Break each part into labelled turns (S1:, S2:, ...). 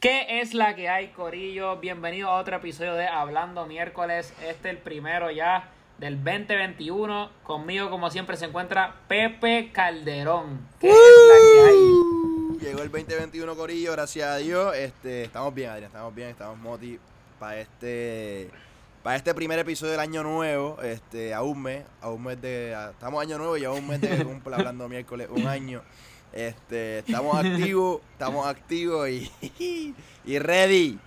S1: ¿Qué es la que hay, Corillo? Bienvenido a otro episodio de Hablando Miércoles. Este es el primero ya del 2021. Conmigo, como siempre, se encuentra Pepe Calderón. ¿Qué es la que hay?
S2: Llegó el 2021 Corillo, gracias a Dios. Este, estamos bien, Adrián, estamos bien, estamos moti para este para este primer episodio del año nuevo, este, a un mes, a un mes de a- estamos año nuevo y a un mes de que cumpla hablando miércoles un año. Este, estamos activos, estamos activos y, y ready.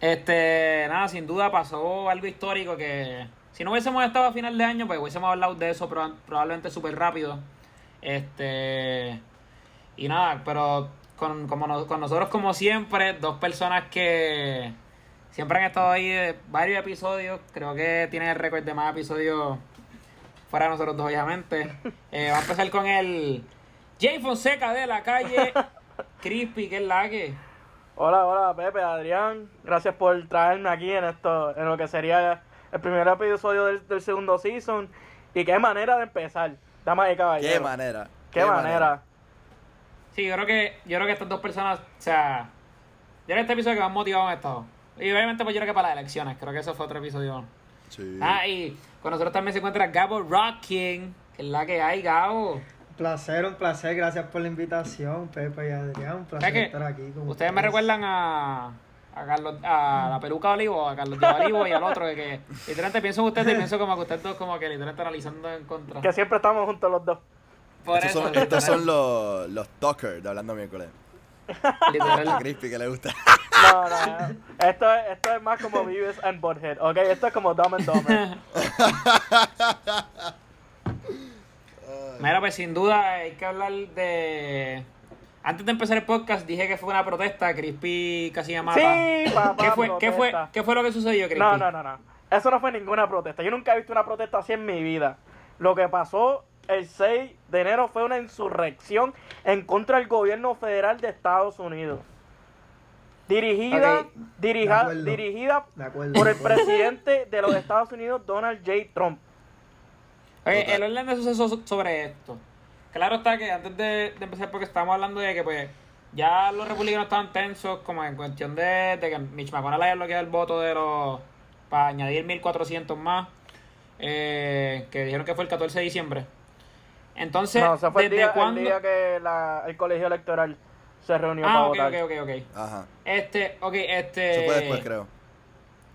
S1: Este, nada, sin duda pasó algo histórico que si no hubiésemos estado a final de año, pues hubiésemos hablado de eso proba- probablemente súper rápido. Este, y nada, pero con, como no- con nosotros como siempre, dos personas que siempre han estado ahí de varios episodios, creo que tienen el récord de más episodios fuera de nosotros dos, obviamente. Eh, va a empezar con el Jay Fonseca de la calle, Crispy, que es la que...
S3: Hola, hola Pepe, Adrián. Gracias por traerme aquí en esto, en lo que sería el primer episodio del, del segundo season. Y qué manera de empezar, damas y caballeros.
S2: Qué manera.
S3: Qué, manera.
S1: Sí, yo creo que yo creo que estas dos personas, o sea, yo creo que este episodio que más motivado han estado. Y obviamente pues yo creo que para las elecciones, creo que eso fue otro episodio.
S2: Sí.
S1: Ah, y con nosotros también se encuentra Gabo Rocking, que es la que hay, Gabo.
S4: Un placer, un placer. Gracias por la invitación, Pepe y Adrián. Un placer estar aquí con
S1: Ustedes me recuerdan a, a Carlos, a la peluca de Olivo, a Carlos de Olivo y al otro, que literalmente pienso en ustedes y pienso como que ustedes dos como que literalmente analizando en contra.
S3: Que siempre estamos juntos los dos.
S1: Por
S2: Estos
S1: eso,
S2: son, estos son los, los talkers de hablando miércoles.
S1: Literal.
S2: Crispy que le gusta.
S3: No, no. esto, es, esto es más como Beavis and Butthead, ¿ok? Esto es como Dumb and Dumber.
S1: Mira, pues sin duda hay que hablar de... Antes de empezar el podcast dije que fue una protesta, Crispy casi mata.
S3: Sí, papá,
S1: ¿Qué fue, ¿qué, fue. ¿Qué fue lo que sucedió, Crispy?
S3: No, no, no, no. Eso no fue ninguna protesta. Yo nunca he visto una protesta así en mi vida. Lo que pasó el 6 de enero fue una insurrección en contra del gobierno federal de Estados Unidos. Dirigida,
S1: Ok.
S3: dirija-
S4: De acuerdo.
S3: dirigida
S4: De acuerdo,
S3: por
S4: de
S3: el presidente de los Estados Unidos, Donald J. Trump.
S1: Oye,
S2: Total.
S1: el orden de sucesos sobre esto. Claro está que antes de, de empezar, porque estábamos hablando de que pues ya los republicanos estaban tensos como en cuestión de, de que Mitch McConnell haya bloqueado el voto de los... para añadir 1400 más, eh, que dijeron que fue el 14 de diciembre. Entonces,
S3: no, se fue el
S1: ¿desde
S3: día, el
S1: cuándo?
S3: día que la- el colegio electoral se reunió
S1: Ah,
S3: para
S1: ok,
S3: votar.
S1: ok, ok, ok.
S2: Ajá.
S1: Este, ok, este...
S2: Eso fue después, creo.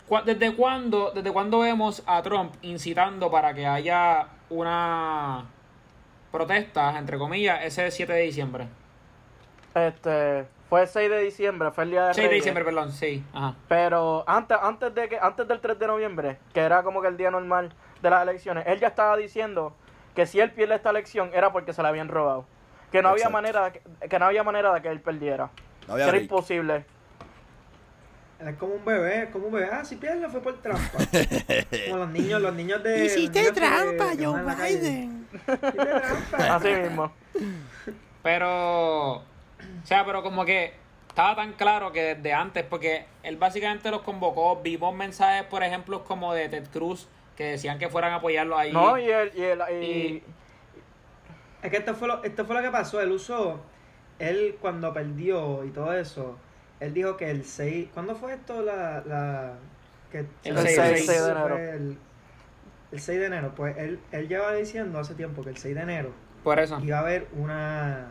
S1: ¿Cu- ¿Desde cuándo, ¿Desde cuándo vemos a Trump incitando para que haya una protesta, entre comillas, ese 7 de diciembre?
S3: Este, fue el 6 de diciembre, fue el día de
S1: 6 de diciembre, perdón, sí. Ajá.
S3: Pero antes, antes de que, antes del 3 de noviembre, que era como que el día normal de las elecciones, él ya estaba diciendo que si él pierde esta elección era porque se la habían robado. Que no había manera de que, que no había manera de que él perdiera.
S2: No
S3: Que
S2: había
S3: era imposible.
S4: Es como un bebé, es como un bebé. Ah, si pierde fue por trampa. como los niños, los niños de.
S5: Hiciste trampa, Joe. Biden.
S4: Hiciste trampa.
S3: Así mismo.
S1: Pero, o sea, pero como que estaba tan claro que desde antes, porque él básicamente los convocó, vimos mensajes, por ejemplo, como de Ted Cruz, que decían que fueran a apoyarlo ahí.
S3: No, y él, y, él- y-
S1: y-
S4: Es que esto fue, lo, esto fue lo que pasó. Él usó. Él cuando perdió y todo eso. Él dijo que el 6. ¿Cuándo fue esto? La. la que
S1: El
S4: la-
S1: 6,
S4: fue
S1: el 6
S3: de enero.
S4: El, el 6 de enero. Pues él, él lleva diciendo hace tiempo que el 6 de enero
S1: Por eso.
S4: iba a haber una,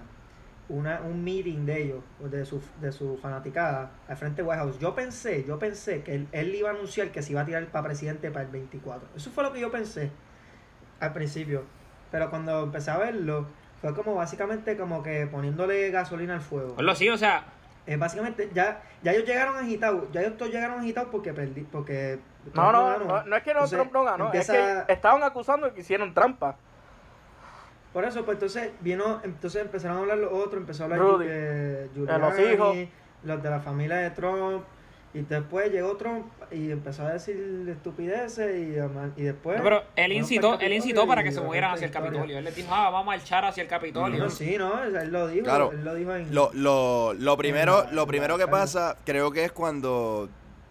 S4: una un meeting de ellos, de su, de su fanaticada, al frente de White House. Yo pensé, yo pensé que él, él iba a anunciar que se iba a tirar para presidente para el 24. Eso fue lo que yo pensé al principio. Pero cuando empecé a verlo, fue como básicamente como que poniéndole gasolina al fuego.
S1: Por lo sí, o sea,
S4: Eh, básicamente, ya, ya ellos llegaron agitados, ya ellos todos llegaron agitados porque perdí, porque
S3: no, no,
S4: ganó.
S3: no, no es que no,
S4: Entonces,
S3: Trump no ganó,
S4: empieza-
S3: es que estaban acusando de que hicieron trampa.
S4: Por eso, pues entonces vino, entonces empezaron a hablar los otros, empezó a hablar
S3: Rudy.
S4: de
S3: De
S4: Giuliani,
S3: los hijos.
S4: los de la familia de Trump, y después llegó Trump y empezó a decir estupideces y, después...
S1: no, pero él incitó, él incitó para que se movieran hacia el. Capitolio. Él les dijo, ah, vamos a marchar hacia el Capitolio.
S4: No, sí, no, él lo dijo,
S2: Claro.
S4: él lo dijo en...
S2: Lo, lo, lo primero,
S4: en la-
S2: lo primero que pasa, creo que es cuando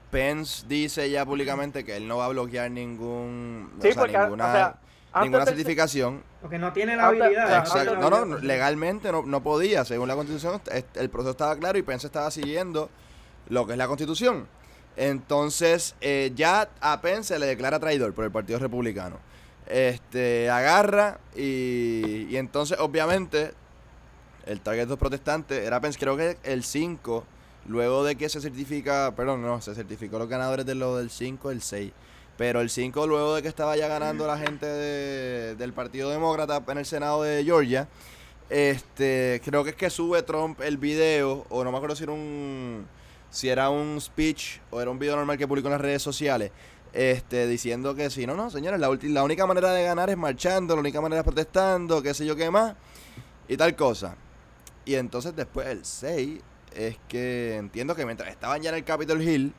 S2: Pence dice ya públicamente que él no va a bloquear ningún, o sea,
S3: porque,
S2: ninguna,
S3: o sea, antes
S2: ninguna
S3: del-
S2: certificación.
S4: Porque no tiene la
S3: Antes-
S4: habilidad.
S2: Exacto. No, no, legalmente no, no podía. Según la constitución, el proceso estaba claro y Pence estaba siguiendo lo que es la constitución. Entonces, eh, ya a Pence se le declara traidor por el Partido Republicano. Este, agarra y, y entonces, obviamente, el target de los protestantes era Pence, creo que el 5, luego de que se certifica, perdón, no, se certificó los ganadores de lo del 5, el 6. Pero el 5, luego de que estaba ya ganando la gente de- del Partido Demócrata en el Senado de Georgia, este, creo que es que sube Trump el video, o no me acuerdo si era un, si era un speech o era un video normal que publicó en las redes sociales, este, diciendo que si no, no, señores, la, la única manera de ganar es marchando, la única manera es protestando, qué sé yo qué más, y tal cosa. Y entonces después el 6 es que entiendo que mientras estaban ya en el Capitol Hill,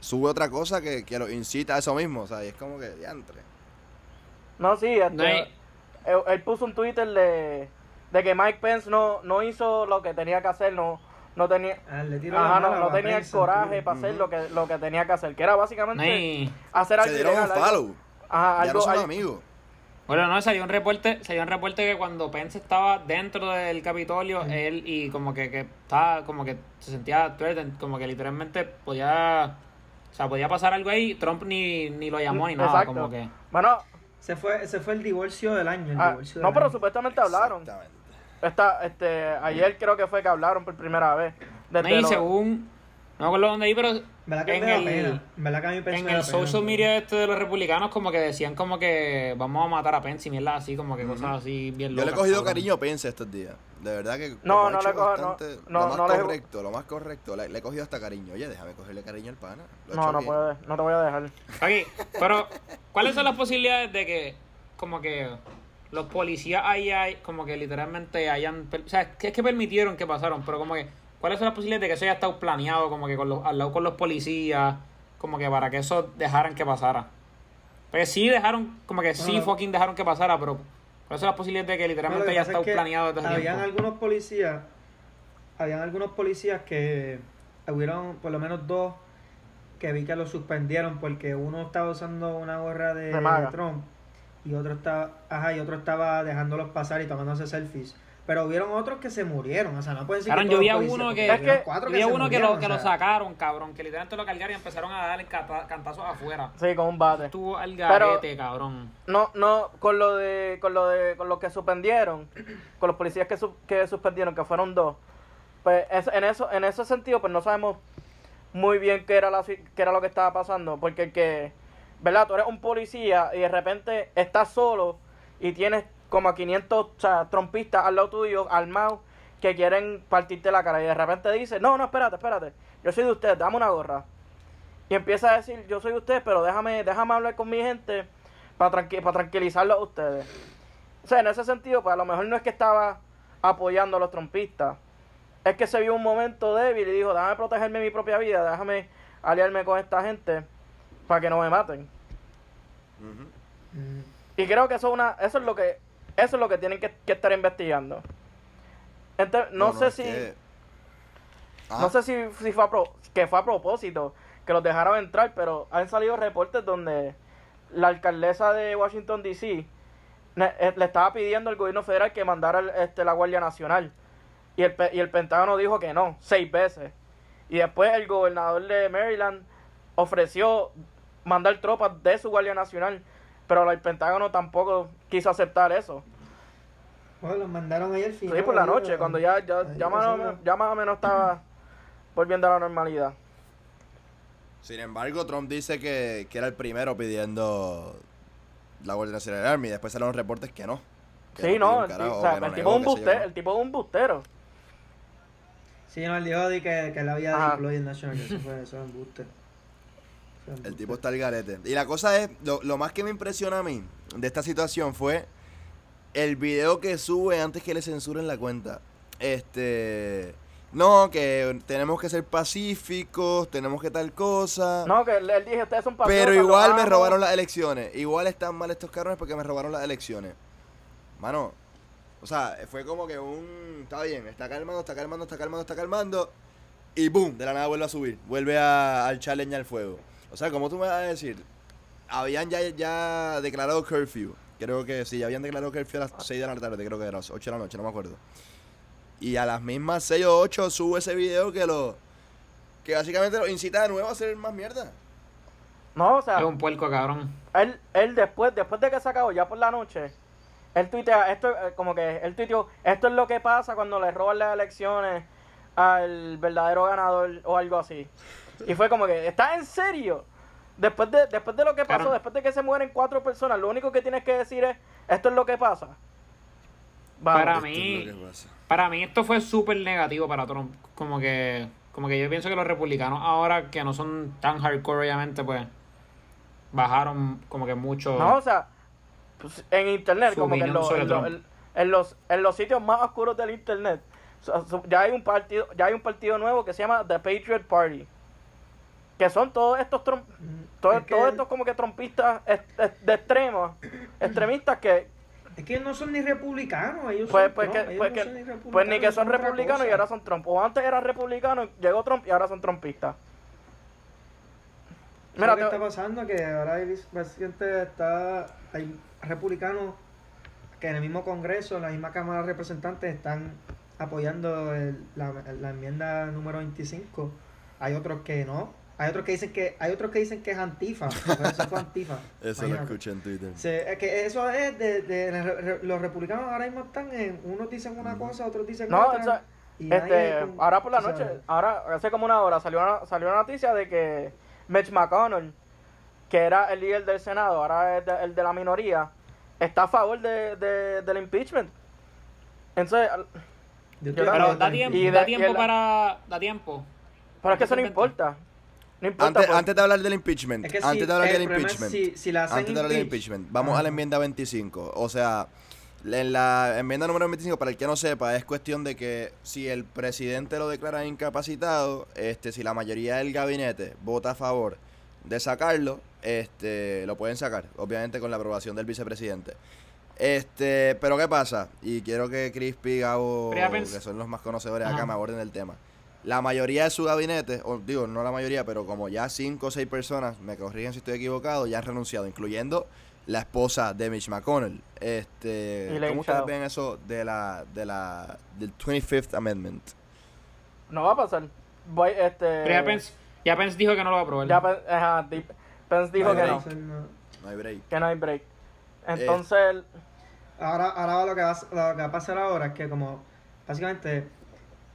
S2: sube otra cosa que, que lo incita a eso mismo, o sea, y es como que, diantre.
S3: No, sí, este,
S1: No hay-
S3: él, él puso un Twitter de, de que Mike Pence no, no hizo lo que tenía que hacer, no, no tenía,
S4: Ah,
S3: ajá, no, no tenía el coraje
S4: tú.
S3: para hacer lo que, lo que tenía que hacer, que era básicamente hacer
S2: Se
S3: algo
S2: dieron un follow,
S3: ajá,
S2: ya
S3: algo,
S2: no son
S3: algo-
S2: amigos.
S1: Bueno, no, salió un reporte, salió un reporte que cuando Pence estaba dentro del Capitolio, él y como que, que estaba, como que se sentía threatened, como que literalmente podía, o sea, podía pasar algo ahí, Trump ni, ni lo llamó ni nada,
S3: Exacto.
S1: como que...
S3: Bueno,
S4: Se fue, ese fue el divorcio del año. El
S3: ah,
S4: divorcio del
S3: no, pero
S4: año.
S3: supuestamente hablaron.
S2: Exactamente.
S3: Esta, este, ayer creo que fue que hablaron por primera vez.
S1: No,
S3: Desde
S1: y
S3: lo-
S1: según, no me acuerdo dónde ahí, pero
S4: ¿Verdad que
S1: en el, en el
S4: pena?
S1: social media este de los republicanos como que decían como que vamos a matar a Pence y mierda así, como que cosas así bien
S2: Yo le he
S1: locas,
S2: cogido
S1: cabrón.
S2: cariño a Pence estos días. De verdad que
S3: No, no le cojo- no, no,
S2: lo más
S3: no le-
S2: correcto, lo más correcto. Le, le he cogido hasta cariño. Oye, déjame cogerle cariño al pana. Lo
S3: No, no
S2: bien.
S3: puede, no te voy a dejar.
S1: Aquí, pero ¿cuáles son las posibilidades de que como que los policías ahí hay, como que literalmente hayan, o sea, que es que permitieron que pasaron, pero como que ¿cuáles son las posibilidades de que eso haya estado planeado como que con los, al lado con los policías, como que para que eso dejaran que pasara? Porque sí dejaron, como que sí fucking dejaron que pasara, pero ¿cuáles son las posibilidades de que literalmente haya estado
S4: es que
S1: planeado
S4: Habían
S1: tiempo?
S4: algunos policías, habían algunos policías que hubieron por lo menos dos que vi que lo suspendieron porque uno estaba usando una gorra de,
S3: De.
S4: Trump y otro estaba, ajá, y otro estaba dejándolos pasar y tomándose selfies. Pero hubieron otros que se murieron, o sea, no pueden decir
S1: Cabrón,
S4: que
S1: yo vi a uno que,
S3: que-
S4: cuatro
S1: vi a uno que
S4: murieron,
S1: lo, que
S4: o
S1: lo sacaron, cabrón, que literalmente lo cargaron y empezaron a darle cantazos afuera.
S3: Sí, con un bate.
S1: Estuvo al
S3: Pero-
S1: garete, cabrón.
S3: No, no, con lo de, con lo de, con los que suspendieron, con los policías que, su- que suspendieron, que fueron dos, pues es- en eso, en ese sentido, pues no sabemos muy bien qué era la, qué era lo que estaba pasando, porque el que, ¿verdad? Tú eres un policía y de repente estás solo y tienes como a 500 o sea, trompistas al lado tuyo, armados, que quieren partirte la cara y de repente dice, no, no, espérate, espérate, yo soy de usted, dame una gorra. Y empieza a decir, yo soy de usted, pero déjame, déjame hablar con mi gente para, tranqui- para tranquilizarlos a ustedes. O sea, en ese sentido, pues a lo mejor no es que estaba apoyando a los trompistas. Es que se vio un momento débil y dijo, déjame protegerme mi propia vida, déjame aliarme con esta gente para que no me maten. Y creo que eso es una, eso es lo que, eso es lo que tienen que, que estar investigando. Ente- no, sé si,
S2: que- Ah,
S3: no sé si, si fue a pro- que fue a propósito que los dejaron entrar, pero han salido reportes donde la alcaldesa de Washington D.C. eh, le estaba pidiendo al gobierno federal que mandara el- este, la Guardia Nacional. Y el, pe- y el Pentágono dijo que no, seis veces. Y después el gobernador de Maryland ofreció mandar tropas de su Guardia Nacional, pero el Pentágono tampoco quiso aceptar eso.
S4: Bueno, los mandaron ahí al final.
S3: Sí, por la noche, cuando ya, ya, ya, más
S4: pasó
S3: o
S4: la-
S3: menos, ya más o menos estaba volviendo a la normalidad.
S2: Sin embargo, Trump dice que, que era el primero pidiendo la Guardia Nacional Army. Después salieron reportes que no. que
S3: Sí, no,
S2: un
S3: el, ti-
S2: carajo,
S3: o sea,
S2: que no
S3: el
S2: negó,
S3: tipo un el tipo es un bustero.
S4: Sí, no, él dijo de que, que él había deployed National, que eso fue, eso es. Eso es
S2: El tipo está al garete. Y la cosa es, lo, lo más que me impresiona a mí de esta situación fue el video que sube antes que le censuren la cuenta. Este. No, que tenemos que ser pacíficos, tenemos que tal cosa.
S3: No, que él, él dije, ustedes son
S2: pero
S3: patriotas,
S2: igual me
S3: amo".
S2: robaron las elecciones. Igual están mal estos cabrones porque me robaron las elecciones. Mano, o sea, fue como que un. Está bien, está calmando, está calmando, está calmando, está calmando. Y boom, de la nada vuelve a subir. Vuelve a, al challenge al fuego. O sea, como tú me vas a decir, habían ya, ya declarado curfew. Creo que sí, habían declarado curfew a las 6 de la tarde, creo que era, 8 de la noche, no me acuerdo. Y a las mismas 6 o 8 sube ese video que lo que básicamente lo incita de nuevo a hacer más mierda.
S3: No, o sea,
S1: Es un puerco, cabrón.
S3: él, él después, después de que se acabó, ya por la noche, él tuitea, esto, eh, como que él tuiteó, esto es lo que pasa cuando le roban las elecciones al verdadero ganador o algo así. Y fue como que, ¿estás en serio? Después de, después de lo que pasó,
S1: Claro.
S3: después de que se mueren cuatro personas, lo único que tienes que decir es, esto es lo que pasa. Vamos.
S1: Para mí-
S2: es.
S1: Para mí esto fue súper negativo para Trump. Como que, como que yo pienso que los republicanos ahora que no son tan hardcore obviamente, pues bajaron como que mucho.
S3: No, o sea, pues, en internet, como que en, lo- en lo-
S1: Trump.
S3: en- en los, en los sitios más oscuros del internet, ya hay un partido, ya hay un partido nuevo que se llama The Patriot Party. Que son todos estos trom- todos,
S4: Es que-
S3: todos estos como que trompistas de extremos, extremistas que
S4: Es que no son ni republicanos, ellos
S3: pues,
S4: son
S3: pues,
S4: Trump,
S3: que, pues,
S4: no
S3: que-
S4: son ni republicanos,
S3: pues ni que son republicanos y ahora son Trump. O antes eran republicanos, llegó Trump y ahora son trumpistas.
S4: Mira, ¿qué está pasando? Que ahora hay está, hay republicanos que en el mismo Congreso, en la misma Cámara de Representantes, están apoyando el- la, la enmienda número 25. Hay otros que no. Hay otros que dicen que hay otros que dicen que es antifa. pero Eso fue antifa.
S2: Eso lo escuché en Twitter.
S4: Sí, es que eso es de, los republicanos ahora mismo están en unos dicen una cosa, otros dicen
S3: No,
S4: otra. y nadie
S3: Este,
S4: con-
S3: ahora por la
S4: sabes.
S3: noche, ahora hace como una hora salió una, salió una noticia de que Mitch McConnell, que era el líder del Senado, ahora es de- el de la minoría, está a favor de, de- del impeachment. Entonces,
S4: Yo
S3: Pero
S1: da tiempo,
S3: Y de-
S1: da
S3: y
S1: tiempo
S3: el-
S1: para. Da tiempo.
S3: pero es que eso no importa. No importa.
S2: Antes,
S3: pues.
S2: antes de hablar del impeachment,
S4: Es que
S2: antes
S4: si,
S2: de hablar
S4: el
S2: del impeachment,
S4: si, si la hacen
S2: antes de hablar del
S4: impeach-
S2: impeachment, vamos a la enmienda 25. O sea, en la enmienda número 25, para el que no sepa, es cuestión de que si el presidente lo declara incapacitado, este, si la mayoría del gabinete vota a favor de sacarlo, este, lo pueden sacar, obviamente con la aprobación del vicepresidente. Este, pero ¿qué pasa? Y quiero que Crispy Gabo, que son los más conocedores
S1: Ajá.
S2: acá, me aborden el tema. La mayoría de su gabinete, o digo, no la mayoría, pero como ya cinco o seis personas, me corrigen si estoy equivocado, ya han renunciado, incluyendo la esposa de Mitch McConnell. Este, ¿Cómo ustedes
S3: Chao.
S2: ven eso de la, de la, del 25th Amendment?
S3: No va a pasar. Voy, este,
S1: Pero ya Pence, ya Pence dijo que no lo va a aprobar.
S3: ya Pen- ajá, Pence dijo que no,
S4: no-
S2: hay break.
S3: que no hay break. Entonces,
S4: Ahora, ahora lo, que va, a- lo que va a pasar ahora es que como básicamente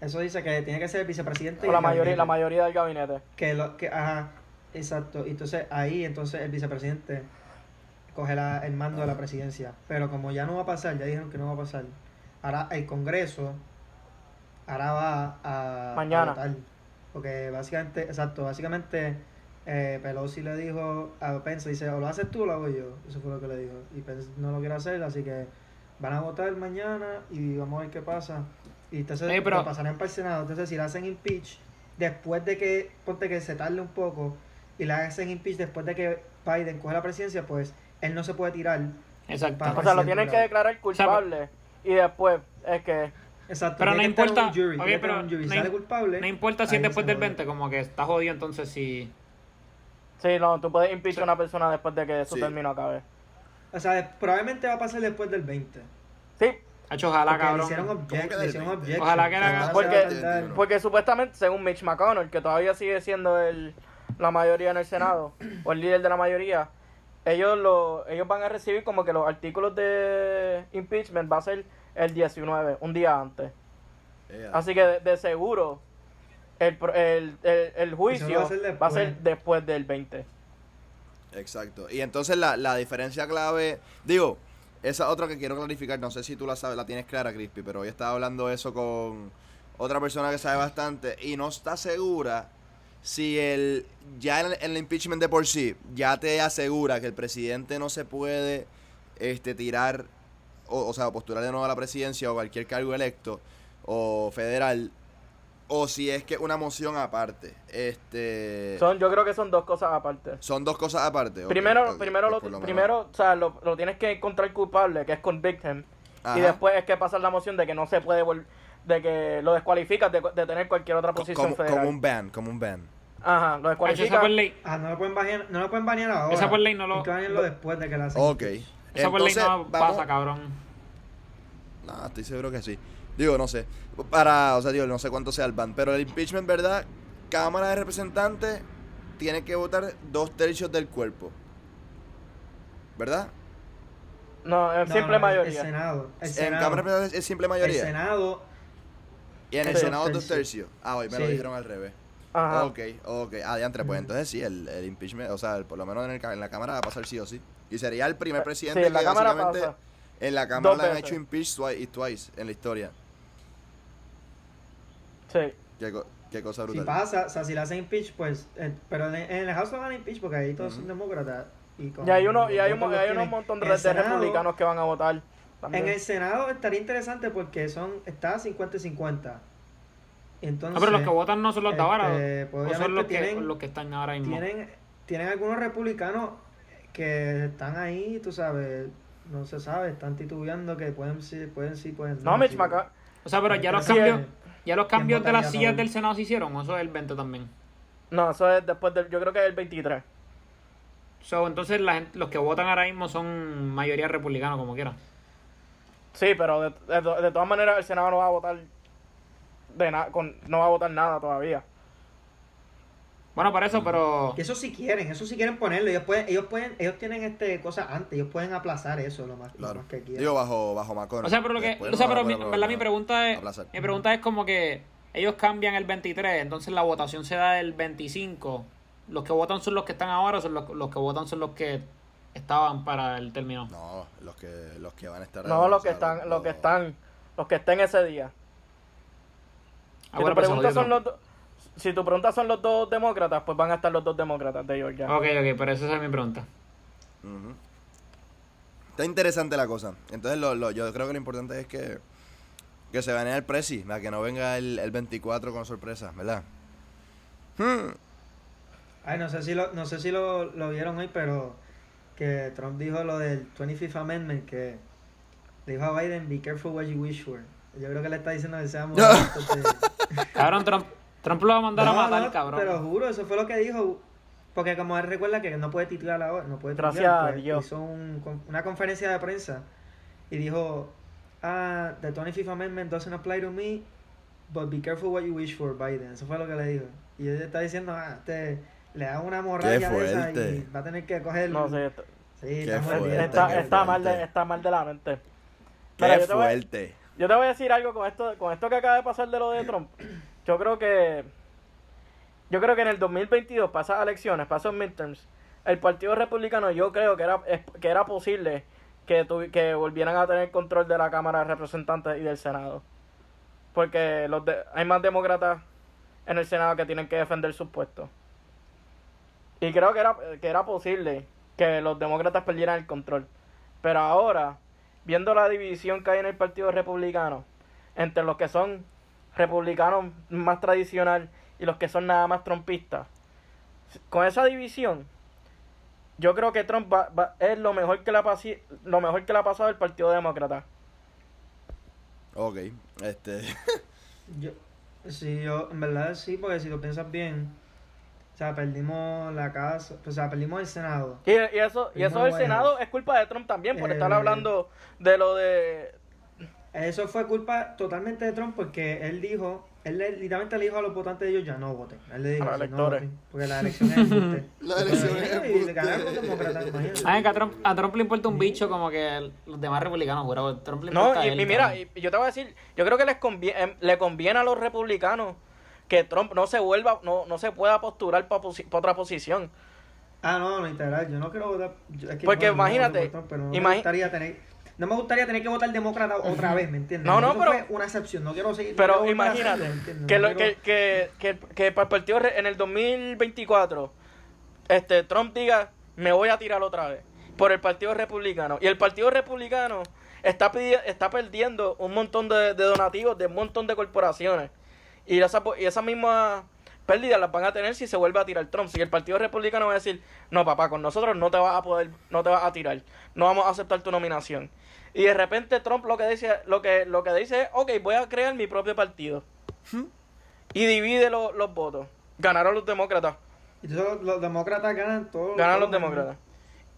S4: eso dice que tiene que ser el vicepresidente y
S3: o la
S4: el
S3: mayoría,
S4: gabinete.
S3: la mayoría del gabinete.
S4: que lo que ajá, exacto. Y Entonces ahí entonces el vicepresidente coge la- el mando de la presidencia. Pero como ya no va a pasar, ya dijeron que no va a pasar. Ahora el Congreso ahora va a, a
S3: Mañana.
S4: votar. Porque básicamente, exacto, básicamente eh, Pelosi le dijo a Pence, dice, o lo haces tú o lo hago yo. Eso fue lo que le dijo. Y Pence no lo quiere hacer, así que van a votar mañana y vamos a ver qué pasa. Y entonces
S1: pero-
S4: lo pasarán para el Senado. Entonces si le hacen impeach, después de que, ponte que se tarde un poco, y le hacen impeach después de que Biden coge la presidencia, pues él no se puede tirar.
S1: Exacto.
S3: O sea, lo tienen que declarar
S1: O sea,
S3: culpable y después es que
S4: Exacto.
S1: Pero no importa-
S4: un jury,
S1: ok,
S4: tiene que estar en
S1: pero
S4: un jury. Si
S1: no
S4: sale culpable.
S1: No importa si es después del
S4: jode.
S1: 20, como que está jodido entonces si...
S3: sí, no, tú puedes impeachar a una persona después de que su
S2: Sí.
S3: término acabe.
S4: O sea, probablemente va a pasar después del 20.
S3: Sí,
S1: Ha hecho ojalá,
S4: Porque le
S1: cabrón.
S4: hicieron,
S2: ¿Cómo
S4: object,
S2: que
S4: le
S2: del
S4: hicieron
S2: 20?
S4: objection.
S1: Ojalá que la-
S3: porque- porque supuestamente, según Mitch McConnell, que todavía sigue siendo el, la mayoría en el Senado, o el líder de la mayoría, ellos lo, ellos van a recibir como que los artículos de impeachment va a ser el 19, un día antes. Así que de, de seguro el, pro- el, el, el juicio
S4: va a ser
S3: va a ser
S4: después.
S3: después del 20.
S2: Exacto. Y entonces la, la diferencia clave, digo, esa otra que quiero clarificar, no sé si tú la sabes, la tienes clara, Crispy, pero hoy estaba hablando eso con otra persona que sabe bastante y no está segura si el ya en el, en el impeachment de por sí ya te asegura que el presidente no se puede este tirar o, o sea, postular de nuevo a la presidencia o cualquier cargo electo o federal o si es que una moción aparte. Este
S3: Son, yo creo que son dos cosas aparte.
S2: son dos cosas aparte.
S3: primero, primero,
S2: pues
S3: lo,
S2: lo
S3: primero, o sea, lo, lo tienes que encontrar culpable, que es convict him.
S2: Ajá.
S3: Y después es que pasa la moción de que no se puede vol- de que lo descualificas de, de tener cualquier otra posición
S2: como,
S3: federal.
S2: como un ban, como un ban.
S3: Ajá, lo
S1: Ha hecho esa por ley.
S4: Ah, no lo pueden banear, no lo pueden banear ahora.
S1: Esa por ley no lo-
S4: banearlo después de que la hacen.
S2: Ok.
S1: Esa por ley
S2: Entonces,
S1: no
S2: vamos-
S1: pasa, cabrón.
S2: No, estoy seguro que sí. Digo, no sé. Para, o sea, digo, no sé cuánto sea el ban. Pero el impeachment, ¿verdad? Cámara de Representantes tiene que votar dos tercios del cuerpo. ¿Verdad?
S3: No, en
S4: No,
S3: simple
S4: no, el-
S3: mayoría.
S4: El Senado. El
S2: en
S4: Senado.
S2: Cámara de Representantes es simple
S4: el
S2: mayoría.
S4: Senado.
S2: y en el
S4: es
S2: Senado
S4: dos
S2: tercios. Ah, hoy me lo dijeron al revés.
S3: Ajá.
S2: Ok, ok. Ah, diantre, pues entonces sí, el, el impeachment, o sea, el- por lo menos en, el en la Cámara va a pasar sí o sí. Y sería el primer presidente
S3: Eh, Sí, en la
S2: que
S3: Cámara
S2: básicamente
S3: pasa.
S2: en la Cámara le han hecho impeach twice, y twice en la historia.
S3: Sí.
S2: Qué, co- qué cosa
S4: Si
S2: brutal.
S4: pasa, o sea, si le hacen impeach, pues. eh, pero en, en el House no van a impeach porque ahí todos son demócratas. Y, con
S3: Y hay, uno, y hay, un, hay unos montón de, republicanos que van a votar. también.
S4: En el Senado estaría interesante porque son está 50 y 50. Entonces,
S1: Ah, pero los que votan no son los de ahora.
S4: este, pues,
S1: o son los que,
S4: tienen-
S1: los que están ahora mismo.
S4: tienen, tienen algunos republicanos que están ahí, tú sabes, no se sabe, están titubeando que pueden sí, pueden sí, pueden
S3: no, Mitch
S4: sí.
S3: McConnell.
S1: O sea, pero ya los cambios. Ya los cambios de las sillas del Senado se hicieron, o eso es el 20 también.
S3: No, eso es después del. Yo creo que es el 23.
S1: So, entonces la gente- los que votan ahora mismo son mayoría republicana, como quiera.
S3: Sí, pero de, de- de todas maneras el Senado no va a votar. De na- con, no va a votar nada todavía.
S1: Bueno, para eso, pero...
S4: Que eso sí quieren, eso sí quieren ponerlo, ellos pueden, ellos pueden, ellos tienen este cosas antes, ellos pueden aplazar eso lo más, lo
S2: Claro.
S4: más que quieran.
S2: Digo, bajo, bajo Macron.
S1: O sea, pero lo que,
S2: Después
S1: o sea,
S2: no
S1: pero mi, verdad mi pregunta es,
S2: aplazar.
S1: mi pregunta es como que ellos cambian el 23, entonces la votación se da el 25. Los que votan son los que están ahora, o son los, los que votan son los que estaban para el término.
S2: No, los que, los que van a estar.
S3: No, los que están, los que están, los que estén ese día.
S1: Ah, bueno, pues
S3: pregunta son los si tu pregunta son los dos demócratas, pues van a estar los dos demócratas de Georgia.
S1: Ok, ok, pero esa es mi pregunta.
S2: Ujú. Está interesante la cosa. Entonces, lo, lo- yo creo que lo importante es que, que se banee el presi, para que no venga el, el 24 con sorpresa, ¿verdad? Hmm.
S4: Ay, no sé si lo, no sé si lo, lo vieron hoy, pero que Trump dijo lo del 25th Amendment, que le dijo a Biden, be careful what you wish for. Yo creo que le está diciendo que seamos...
S1: Cabrón, Trump, Trump lo va a mandar a matar,
S4: no,
S1: cabrón.
S4: Te lo juro, eso fue lo que dijo. Porque como él recuerda que no puede titular ahora, no puede
S3: Gracias
S4: titular,
S3: a
S4: pues,
S3: Dios.
S4: hizo un- una conferencia de prensa y dijo, ah, the 25th Amendment doesn't apply to me, but be careful what you wish for, Biden. Eso fue lo que le dijo. Y él está diciendo, ah, este, le da una morralla de esa
S2: fuerte.
S4: y va a tener que coger...
S3: No sé, está,
S4: Sí,
S2: Qué
S4: está muy
S2: fuerte,
S4: bien.
S3: está, está mal de,
S2: fuerte.
S3: está mal de la mente.
S2: ¡Qué
S3: Mira, yo te voy-
S2: fuerte!
S3: Yo te voy a decir algo con esto, con esto que acaba de pasar de lo de Trump. Yo creo que yo creo que en el 2022, para esas elecciones, para esos midterms, el Partido Republicano yo creo que era que era posible que tuvi- que volvieran a tener control de la Cámara de Representantes y del Senado. Porque los hay más demócratas en el Senado que tienen que defender sus puestos. Y creo que era, que era posible que los demócratas perdieran el control. Pero ahora, viendo la división que hay en el Partido Republicano, entre los que son republicanos más tradicional y los que son nada más trompistas, con esa división, yo creo que Trump va- va- es lo mejor que le lo mejor que le ha pasado al Partido Demócrata.
S2: Ok, este.
S4: Yo, sí, yo, en verdad sí, porque si lo piensas bien, o sea, perdimos la casa, o sea, perdimos el Senado.
S3: Y, y eso, y eso del Senado es culpa de Trump también, por
S4: Eh,
S3: estar hablando de lo de...
S4: Eso fue culpa totalmente de Trump porque él dijo, él le- literalmente le dijo a los votantes de ellos ya no voten. Él le dijo,
S3: A los
S4: "Sí, no
S3: electores.
S4: voten", porque la elección es embuste.
S2: La elección es
S4: Y
S2: embuste.
S1: Ay, que a Trump, a Trump le importa un bicho como que los demás republicanos, pero Trump le
S3: No,
S1: importa
S3: y,
S1: a él,
S3: y mira, y, y yo te voy a decir, yo creo que les conviene, le conviene a los republicanos que Trump no se vuelva, no, no se pueda postular para otra posición.
S4: Ah, no, no, integral, yo no quiero votar. yo- es que,
S3: Porque
S4: no
S3: imagínate,
S4: por Trump, pero no, me
S3: imagi-
S4: gustaría tener, no me gustaría tener que votar demócrata otra vez, ¿me entiendes?
S3: No, no,
S4: Eso
S3: pero-
S4: fue una excepción, no quiero seguir.
S3: Pero imagínate que, lo-
S4: quiero-
S3: que, que, que, que para el partido en el 2024 este Trump diga me voy a tirar otra vez por el partido republicano y el partido republicano está está perdiendo un montón de, de donativos de un montón de corporaciones y esa y esas mismas pérdidas las van a tener si se vuelve a tirar Trump. Si el partido republicano va a decir no papá con nosotros no te vas a poder no te vas a tirar. No vamos a aceptar tu nominación. Y de repente Trump lo que dice lo que lo que dice es ok voy a crear mi propio partido. Y divide lo- los votos. Ganaron los demócratas.
S4: Y entonces los, demócratas ganan todo.
S3: Ganan los demócratas.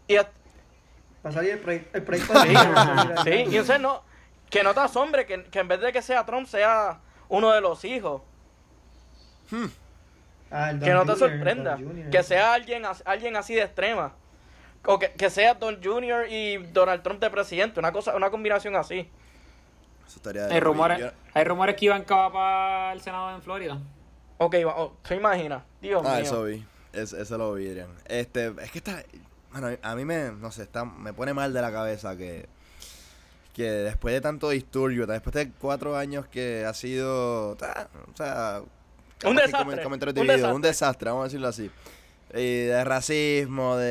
S3: Y hasta-
S4: Va a salir el, proye- el proyecto de
S3: sí, y entonces no, que no te asombre que, que en vez de que sea Trump sea uno de los hijos.
S4: Ah,
S3: que no te
S4: Junior,
S3: sorprenda. Que sea alguien, alguien así de extrema. O que, que sea Don Junior y Donald Trump de presidente. Una cosa, una combinación así.
S2: Eso estaría de
S1: Hay rumores,
S2: Yo-
S1: hay rumores que Iván Cava para el Senado en Florida.
S3: Ok, va- oh, ¿se imagina? Dios
S2: Ah,
S3: mío.
S2: eso vi. Es- eso lo vi, Adrián. Este, es que está. Bueno, a mí me. No sé, está, me pone mal de la cabeza que. Que después de tanto disturbio, después de cuatro años que ha sido. ta, O sea. Que
S3: desastre, un
S2: divididos, un
S3: desastre.
S2: desastre, vamos a decirlo así. Y de racismo, de,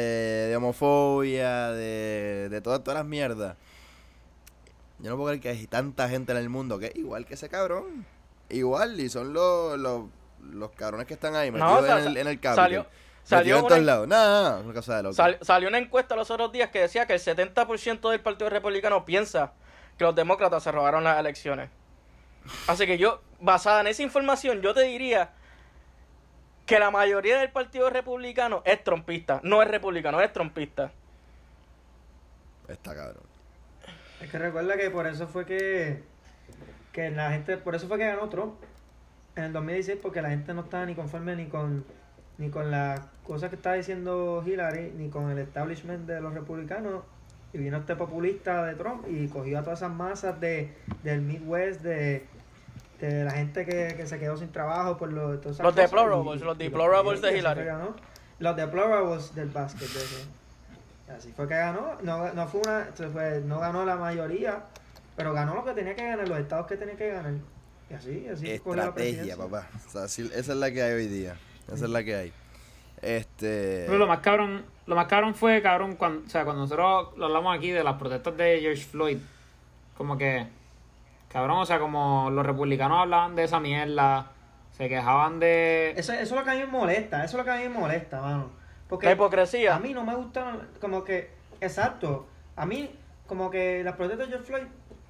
S2: de homofobia, de, de todas, todas las mierdas. Yo no puedo creer que hay tanta gente en el mundo que igual que ese cabrón. Igual, y son los, los, los cabrones que están ahí
S3: No,
S2: metidos
S3: o sea,
S2: en, el, en el Capitol.
S3: salió- salió
S2: en todos lados. No, no, no, una cosa de loco.
S3: Sal- salió una encuesta los otros días que decía que el 70% del Partido Republicano piensa que los demócratas se robaron las elecciones. Así que yo, basada en esa información, yo te diría que la mayoría del Partido Republicano es trompista. No es republicano, es trompista.
S2: Está cabrón.
S4: Es que recuerda que por eso fue que, que la gente, por eso fue que ganó Trump en el 2016, porque la gente no estaba ni conforme ni con ni con las cosas que estaba diciendo Hillary, ni con el establishment de los republicanos. Y vino este populista de Trump y cogió a todas esas masas de, del Midwest, de, de la gente que, que se quedó sin trabajo por lo, todas
S3: Los
S4: cosas,
S3: deplorables, los deplorables de Hillary.
S4: ganó. Los deplorables del básquet. de ese. Así fue que ganó. No, no fue una, fue- no ganó la mayoría, pero ganó lo que tenía que ganar, los estados que tenía que ganar. Y así, así
S2: Estrategia, papá. O sea, esa es la que hay hoy día. Esa es la que hay. Este.
S1: Pero lo más cabrón, lo más cabrón fue, cabrón, cuando, o sea, cuando nosotros lo hablamos aquí de las protestas de George Floyd, como que, cabrón, o sea, como los republicanos hablaban de esa mierda, se quejaban de...
S4: Eso, eso es lo que a mí me molesta, eso es lo que a mí me molesta, mano. Porque
S3: La hipocresía.
S4: a mí no me gustan, como que, exacto, a mí, como que las protestas de George Floyd,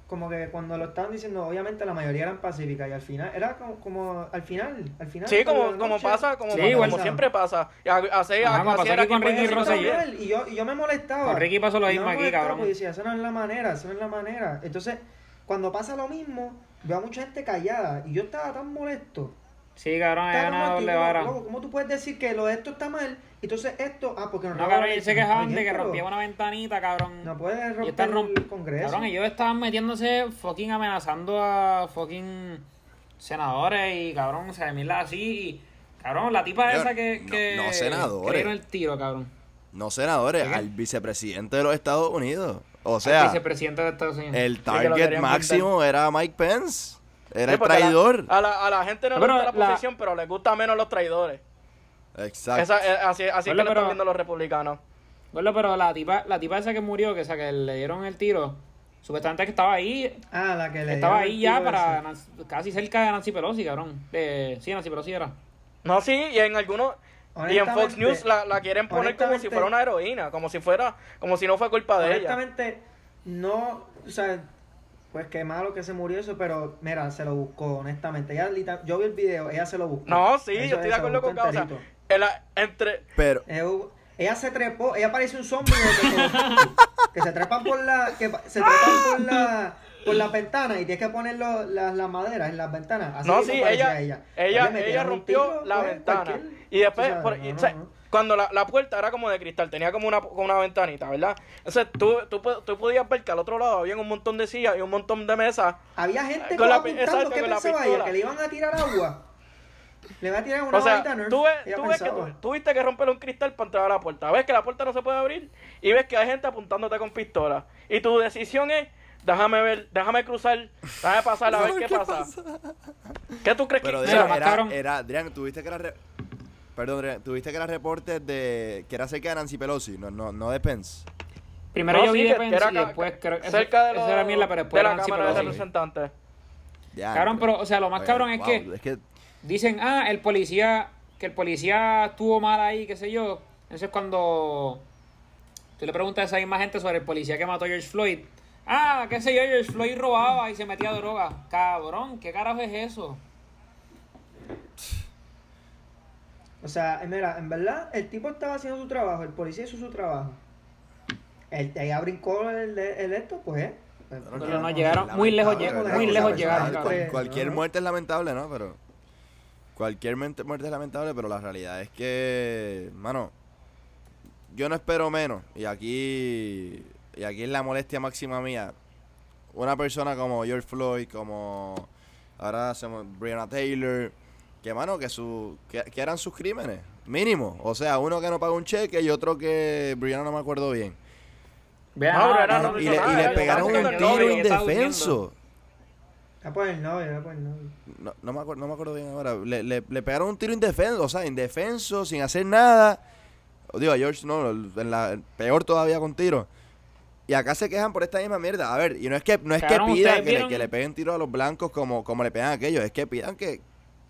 S4: como que cuando lo estaban diciendo, obviamente la mayoría eran pacíficas y al final, era como, como al final, al final.
S3: Sí, como, como
S4: noche,
S3: pasa, como,
S1: Sí,
S3: como siempre pasa. Y a- Así, era
S1: con Ricky Rosselló.
S4: Y yo, y yo me molestaba.
S1: Con Ricky pasó lo mismo aquí,
S4: molestaba
S1: cabrón.
S4: Porque decía, esa no es la manera, esa no es la manera. Entonces, cuando pasa lo mismo, veo a mucha gente callada y yo estaba tan molesto.
S1: Sí, cabrón,
S4: tan
S1: una doble vara.
S4: ¿Cómo tú puedes decir que lo de esto está mal? Y entonces esto, ah, porque nos
S1: No,
S4: robaron
S1: cabrón,
S4: la
S1: ellos se quejaban de que rompía una ventanita, cabrón.
S4: No puedes romper el Congreso.
S1: Cabrón, ellos estaban metiéndose fucking amenazando a fucking senadores y cabrón, o sea, mierda así. Y, cabrón, la tipa
S2: Yo-
S1: esa que,
S2: no-
S1: que,
S2: no senadores.
S1: el tiro, cabrón.
S2: No senadores,
S1: ¿Qué?
S2: al vicepresidente de los Estados Unidos. O
S1: el
S2: sea,
S1: vicepresidente de Estados Unidos.
S2: el target máximo era Mike Pence. Era
S3: Sí,
S2: el
S3: porque a la-
S2: traidor.
S3: A la, a la gente no le gusta la
S1: la-
S3: posición, pero les gusta menos los traidores.
S2: Exacto.
S3: Esa, eh, así así que lo
S1: pero-
S3: están viendo los republicanos.
S1: Bueno, pero la tipa, la tipa esa que murió, que, o sea, que le dieron el tiro, supuestamente que estaba ahí,
S4: Ah, la que le
S1: estaba
S4: el
S1: ahí ya para. Nancy- casi cerca de Nancy Pelosi, cabrón. De, sí, Nancy Pelosi era.
S3: No, sí, y en algunos... Y en Fox News la, la quieren poner como si fuera una heroína, como si fuera, como si no fue culpa de ella.
S4: Honestamente, no, o sea, pues qué malo que se murió eso, pero mira, se lo buscó, honestamente. Ella, lita- yo vi el video, ella se lo buscó.
S3: No, sí,
S4: Eso-
S3: yo estoy de acuerdo con Causa. la- entre,
S2: Pero,
S4: ella se trepó, ella parece un zombie que, que se trepan por la, que se trepan por la, por la ventana y tienes que poner las, las maderas en las ventanas. Así
S3: no, sí, ella,
S4: ella,
S3: ella, rompió
S4: tiro,
S3: la
S4: pues,
S3: ventana.
S4: cualquier-
S3: Y después,
S4: tú sabes,
S3: por-
S4: no,
S3: y,
S4: no,
S3: o sea,
S4: no.
S3: cuando la, la puerta era como de cristal, tenía como una, como una ventanita, ¿verdad? Entonces tú, tú, tú podías ver que al otro lado había un montón de sillas y un montón de mesas.
S4: Había gente
S3: Con la
S4: apuntando,
S3: exacto,
S4: ¿qué pensaba ella? Que le iban a tirar agua. Le va a tirar una
S3: O sea, tú ves,
S4: Ella
S3: tú ves que tú, tuviste que romper un cristal para entrar a la puerta. Ves que la puerta no se puede abrir y ves que hay gente apuntándote con pistola. Y tu decisión es, déjame ver, déjame cruzar, déjame pasar a ver qué, pasa. ¿Qué tú crees
S2: pero
S3: que
S2: era,
S1: cabrón.
S2: era, Adrián, tuviste que era re- Perdón, tuviste que era reportes de que era cerca de Nancy Pelosi, no, no, no de Pence.
S1: Primero
S3: No,
S1: yo
S3: sí,
S1: vi
S3: que-
S1: de
S3: que
S1: Pence
S3: era
S1: y después creo que
S3: cerca de,
S1: era mierda, pero después
S3: de la
S1: era Nancy
S3: Cámara de
S1: Pelosi.
S3: Representantes.
S2: Ya,
S1: Cabrón, pero, o sea, lo más
S2: Oye,
S1: cabrón es
S2: wow,
S1: que
S2: es que
S1: dicen, ah, el policía, que el policía estuvo mal ahí, qué sé yo. Entonces cuando tú le preguntas a esa misma gente sobre el policía que mató a George Floyd, ah, qué sé yo, George Floyd robaba y se metía droga. Cabrón, ¿qué carajo es eso?
S4: O sea, mira, en verdad, el tipo estaba haciendo su trabajo, el policía hizo su trabajo. El de allá brincó el, el esto, pues, eh.
S2: Pero
S1: no llegaron, muy lejos muy lejos llegaron,
S2: cual-. Cualquier
S4: No.
S2: muerte es lamentable, ¿no? Pero cualquier muerte es lamentable, pero la realidad es que, mano, yo no espero menos. Y aquí, y aquí es la molestia máxima mía. Una persona como George Floyd, como ahora hacemos Breonna Taylor, que mano, que su, que, que eran sus crímenes, mínimo. O sea, uno que no paga un cheque y otro que Breonna no me acuerdo bien.
S1: Vean,
S3: No, pero
S1: ah,
S3: era-
S2: Y,
S3: no
S2: le,
S3: nada,
S2: y le pegaron un tiro indefenso.
S4: Está por el novio, está por el novio.
S2: No, no me acuerdo, no me acuerdo bien ahora. Le, le, le pegaron un tiro indefenso, o sea, indefenso, sin hacer nada. Digo, a George no, en la, peor todavía con tiro. Y acá se quejan por esta misma mierda. A ver, y no es que no es que pidan que le peguen tiro a los blancos como, como le pegan a aquellos, es que pidan que,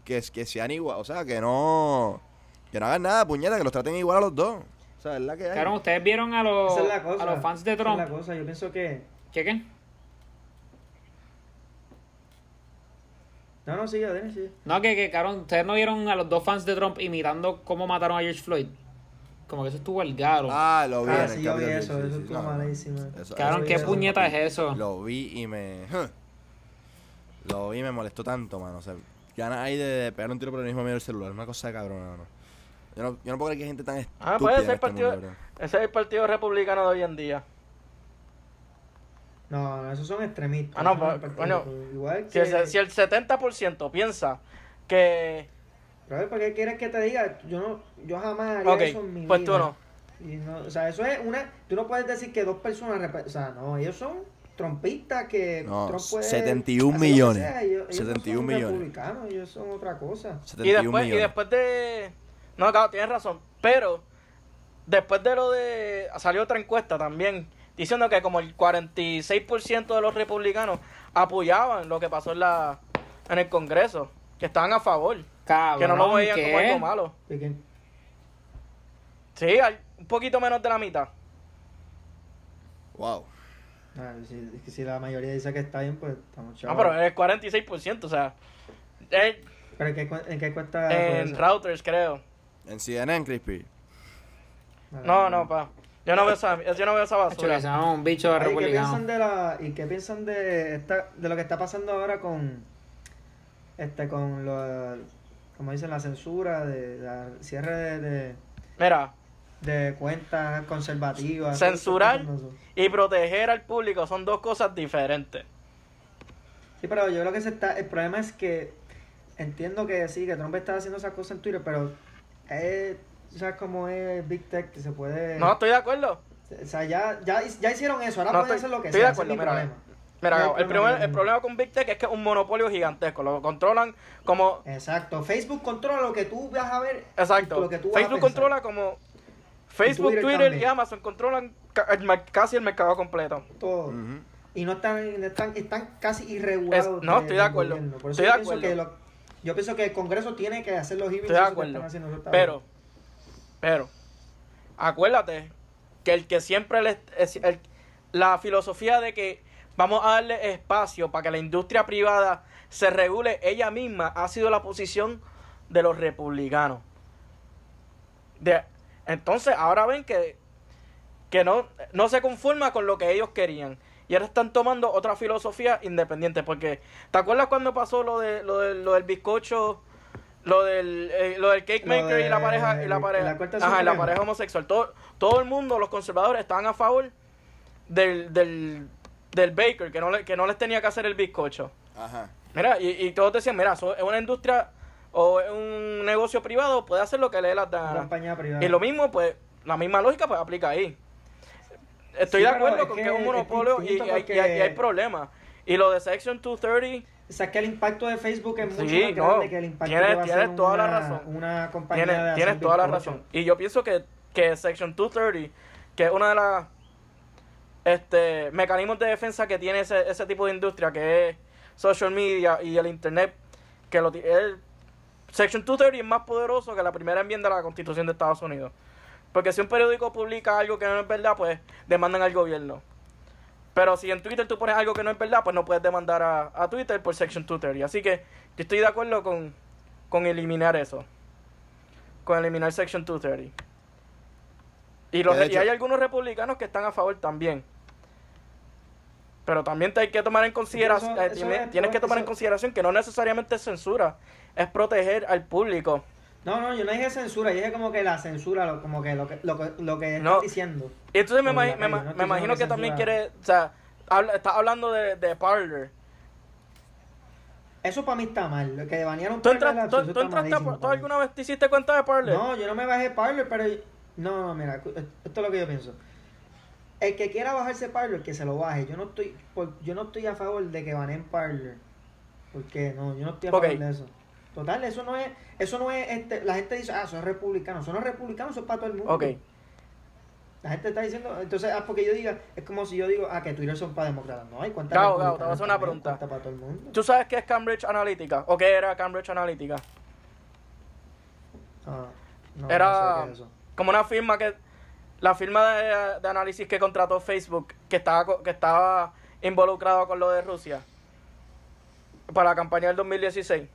S2: que, que sean igual, o sea, que no que no hagan nada, puñeta, que los traten igual a los dos. O sea, es la que hay.
S1: Cabrón, ustedes vieron a los,
S4: Esa es la cosa.
S1: a los fans de
S4: esa
S1: Trump.
S4: es la cosa. Yo pienso que.
S1: ¿Qué qué?
S4: No, no, sigue, Denis, sigue.
S1: No, que, que, cabrón, ustedes no vieron a los dos fans de Trump imitando cómo mataron a George Floyd. Como que eso estuvo al garo.
S2: Ah, lo vi.
S4: Ah,
S2: en el
S4: sí, yo vi eso,
S2: sí,
S4: eso
S2: sí,
S4: estuvo
S2: no,
S4: malísimo.
S2: Eso-
S1: cabrón,
S2: eso-
S1: ¿qué
S4: eso-
S1: puñeta es eso?
S2: Lo vi y me. Lo vi y me molestó tanto, mano. O sea, ganas ahí de, de pegar un tiro por el mismo medio del celular. Una cosa de cabrón, mano. Yo no, yo no puedo creer que hay gente tan estúpida.
S3: Ah, puede
S2: en
S3: ser
S2: este
S3: partido.
S2: mundo.
S3: Ese es el partido republicano de hoy en día.
S4: No, no, esos son extremistas.
S3: Ah, no, pero,
S4: partidos,
S3: coño,
S4: Igual
S3: Si
S4: que.
S3: el, si el 70% piensa que.
S4: Brother, ¿por qué quieres que te diga? Yo no, yo jamás haría
S3: Ok,
S4: eso en mi
S3: pues
S4: vida.
S3: tú no.
S4: Y no, o sea, eso es una. Tú no puedes decir que dos personas. O sea, no, ellos son trompistas que.
S2: No,
S4: Trump puede
S2: 71
S4: hacer lo que
S2: millones.
S4: sea, Ellos, ellos
S2: 71
S4: no son
S2: millones.
S4: republicanos, ellos son otra cosa.
S3: Y
S2: 71
S3: después, y después de. No, claro, tienes razón. Pero, después de lo de. Salió otra encuesta también. Diciendo que como el 46% de los republicanos apoyaban lo que pasó en la en el Congreso. Que estaban a favor.
S1: Cabrón,
S3: que no lo veían como algo malo. Sí, un poquito menos de la mitad.
S2: Wow.
S4: Ah, si, la mayoría dice que está bien, pues estamos
S3: No,
S4: chavos.
S3: pero es el 46%, o sea. es
S4: ¿Pero en qué, en qué cuesta
S3: en routers, creo.
S2: En CNN, Crispy.
S4: Vale,
S3: No, no, pa. Yo no veo esa, yo no veo esa basura.
S1: un bicho
S4: Ay, ¿qué piensan de la y qué piensan de esta de lo que está pasando ahora con este con lo como dicen la censura de la cierre de, de,
S3: Mira,
S4: de cuentas conservativas
S3: Censurar. Y proteger al público son dos cosas diferentes.
S4: sí pero yo creo que se está el problema es que entiendo que sí que Trump está haciendo esas cosas en Twitter pero es sabes cómo es Big Tech que se puede
S3: No estoy de acuerdo.
S4: o sea ya ya ya hicieron eso ahora
S3: No,
S4: pueden
S3: estoy-
S4: hacer lo que
S3: estoy
S4: sea
S3: de
S4: ese es mi
S3: acuerdo, mira,
S4: No
S3: el,
S4: problema
S3: primer- el problema con Big Tech es que es un monopolio gigantesco. Lo controlan como.
S4: Exacto, Facebook controla lo que tú vas a ver.
S3: Exacto.
S4: Lo que tú vas a
S3: Facebook controla como. Facebook,
S4: Twitter
S3: y Amazon controlan el casi el mercado completo.
S4: todo. Y no están, están, están casi
S3: Es-
S4: irregulados.
S3: no, estoy de acuerdo.
S4: Por eso
S3: Estoy
S4: yo,
S3: de
S4: pienso
S3: acuerdo.
S4: que lo- yo pienso que el Congreso tiene que hacer los
S3: Estoy de acuerdo. Pero, pero, acuérdate que el que siempre le, es- el- la filosofía de que vamos a darle espacio para que la industria privada se regule ella misma ha sido la posición de los republicanos. De, entonces, ahora ven que, que no, no se conforma con lo que ellos querían. Y ahora están tomando otra filosofía independiente. Porque, ¿te acuerdas cuando pasó lo, de, lo, de- lo del bizcocho? Lo del, eh, lo del cake
S4: Lo
S3: maker y la pareja y la pareja,
S4: la
S3: ajá, y la pareja homosexual. Todo, todo el mundo, los conservadores, estaban a favor del, del, del baker, que no, le, que no les tenía que hacer el bizcocho.
S2: Ajá.
S3: Mira, y, y todos decían, mira, eso es una industria o es un negocio privado, puede hacer lo que le dé la gana.
S4: compañía privada.
S3: Y lo mismo, pues, la misma lógica, pues, aplica ahí. Estoy
S4: Sí,
S3: de acuerdo con
S4: que
S3: que es un monopolio y, hay,
S4: porque-
S3: y hay- y hay problemas. Y lo de Section 230,
S4: O sea, que el impacto de Facebook es mucho
S3: Sí,
S4: más
S3: no,
S4: grande que el impacto
S3: tienes-
S4: que va
S3: tienes toda la razón.
S4: una compañía
S3: tienes, tienes toda la razón. Y yo pienso que, que Section 230, que es una de las este, mecanismos de defensa que tiene ese, ese tipo de industria, que es social media y el internet, que lo el Section 230 es más poderoso que la primera enmienda de la Constitución de Estados Unidos. Porque si un periódico publica algo que no es verdad, pues demandan al gobierno. Pero si en Twitter tú pones algo que no es verdad, pues no puedes demandar a, a Twitter por Section 230. Así que yo estoy de acuerdo con, con eliminar eso. Con eliminar Section 230. Y, los, y hay algunos republicanos que están a favor también. Pero también te hay que tomar en consideración,
S4: Eso-
S3: eh,
S4: eso
S3: tiene-
S4: es-
S3: tienes que tomar en consideración que no necesariamente es censura, es proteger al público.
S4: No, no, yo no dije censura, yo dije como que la censura, como que lo que, lo que, lo que
S3: No.
S4: estás diciendo.
S3: Y entonces me, me,
S4: no
S3: imagino que
S4: que
S3: también quiere, o sea, habla, estás hablando de, de Parler.
S4: Eso para mí está mal, lo que banearon
S3: ¿Tú,
S4: eso
S3: tú-
S4: está
S3: tú entraste a-
S4: malísimo
S3: ¿tú
S4: para mí.
S3: alguna vez te hiciste cuenta de Parler?
S4: No, yo no me bajé Parler, pero... No, no, mira, esto es lo que yo pienso. El que quiera bajarse Parler, que se lo baje. Yo no estoy por- yo no estoy a favor de que baneen Parler. ¿Por qué? No, yo no estoy a favor de eso. Total, eso no es... Eso no es... Este, la gente dice, ah, eso es republicano. Eso no es republicano, eso es para todo el mundo.
S3: Ok.
S4: La gente está diciendo... Entonces, ah, porque yo diga... Es como si yo digo, ah, que Twitter son para demócratas. No, hay cuántas
S3: Gabo, Gabo, te voy a hacer una pregunta.
S4: para todo el mundo.
S3: ¿Tú sabes qué es Cambridge Analytica? ¿O qué era Cambridge Analytica?
S4: Ah, no,
S3: Era-
S4: no sé qué es eso.
S3: Como una firma que... La firma de, de análisis que contrató Facebook, que estaba, que estaba involucrado con lo de Rusia. Para la campaña del 2016.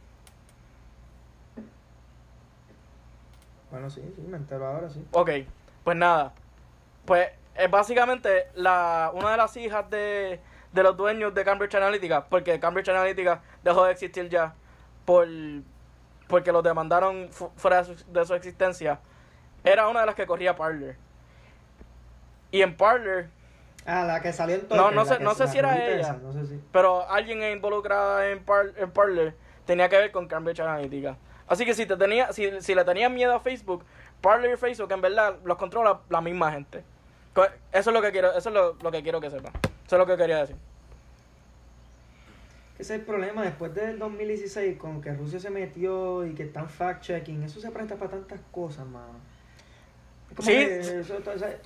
S4: Bueno, sí, sí, me entero ahora, sí.
S3: Ok, pues nada. Pues es básicamente la, una de las hijas de, de los dueños de Cambridge Analytica, porque Cambridge Analytica dejó de existir ya por porque los demandaron fu- fuera de su, de su existencia. Era una de las que corría Parler. Y en Parler,
S4: Ah, la que salió en
S3: No, no sé- no sé si era ella.
S4: esa, No sé si.
S3: pero alguien involucrada en, Par- en Parler tenía que ver con Cambridge Analytica. Así que si te tenía, si, si le tenías miedo a Facebook, Parler y Facebook en verdad los controla la misma gente. Eso es lo que quiero, eso es lo, lo que quiero que sepan. Eso es lo que quería decir.
S4: Ese es el problema, después del 2016, con que Rusia se metió y que están fact-checking, eso se presta para tantas cosas, mano. Como
S3: Sí.
S4: que eso,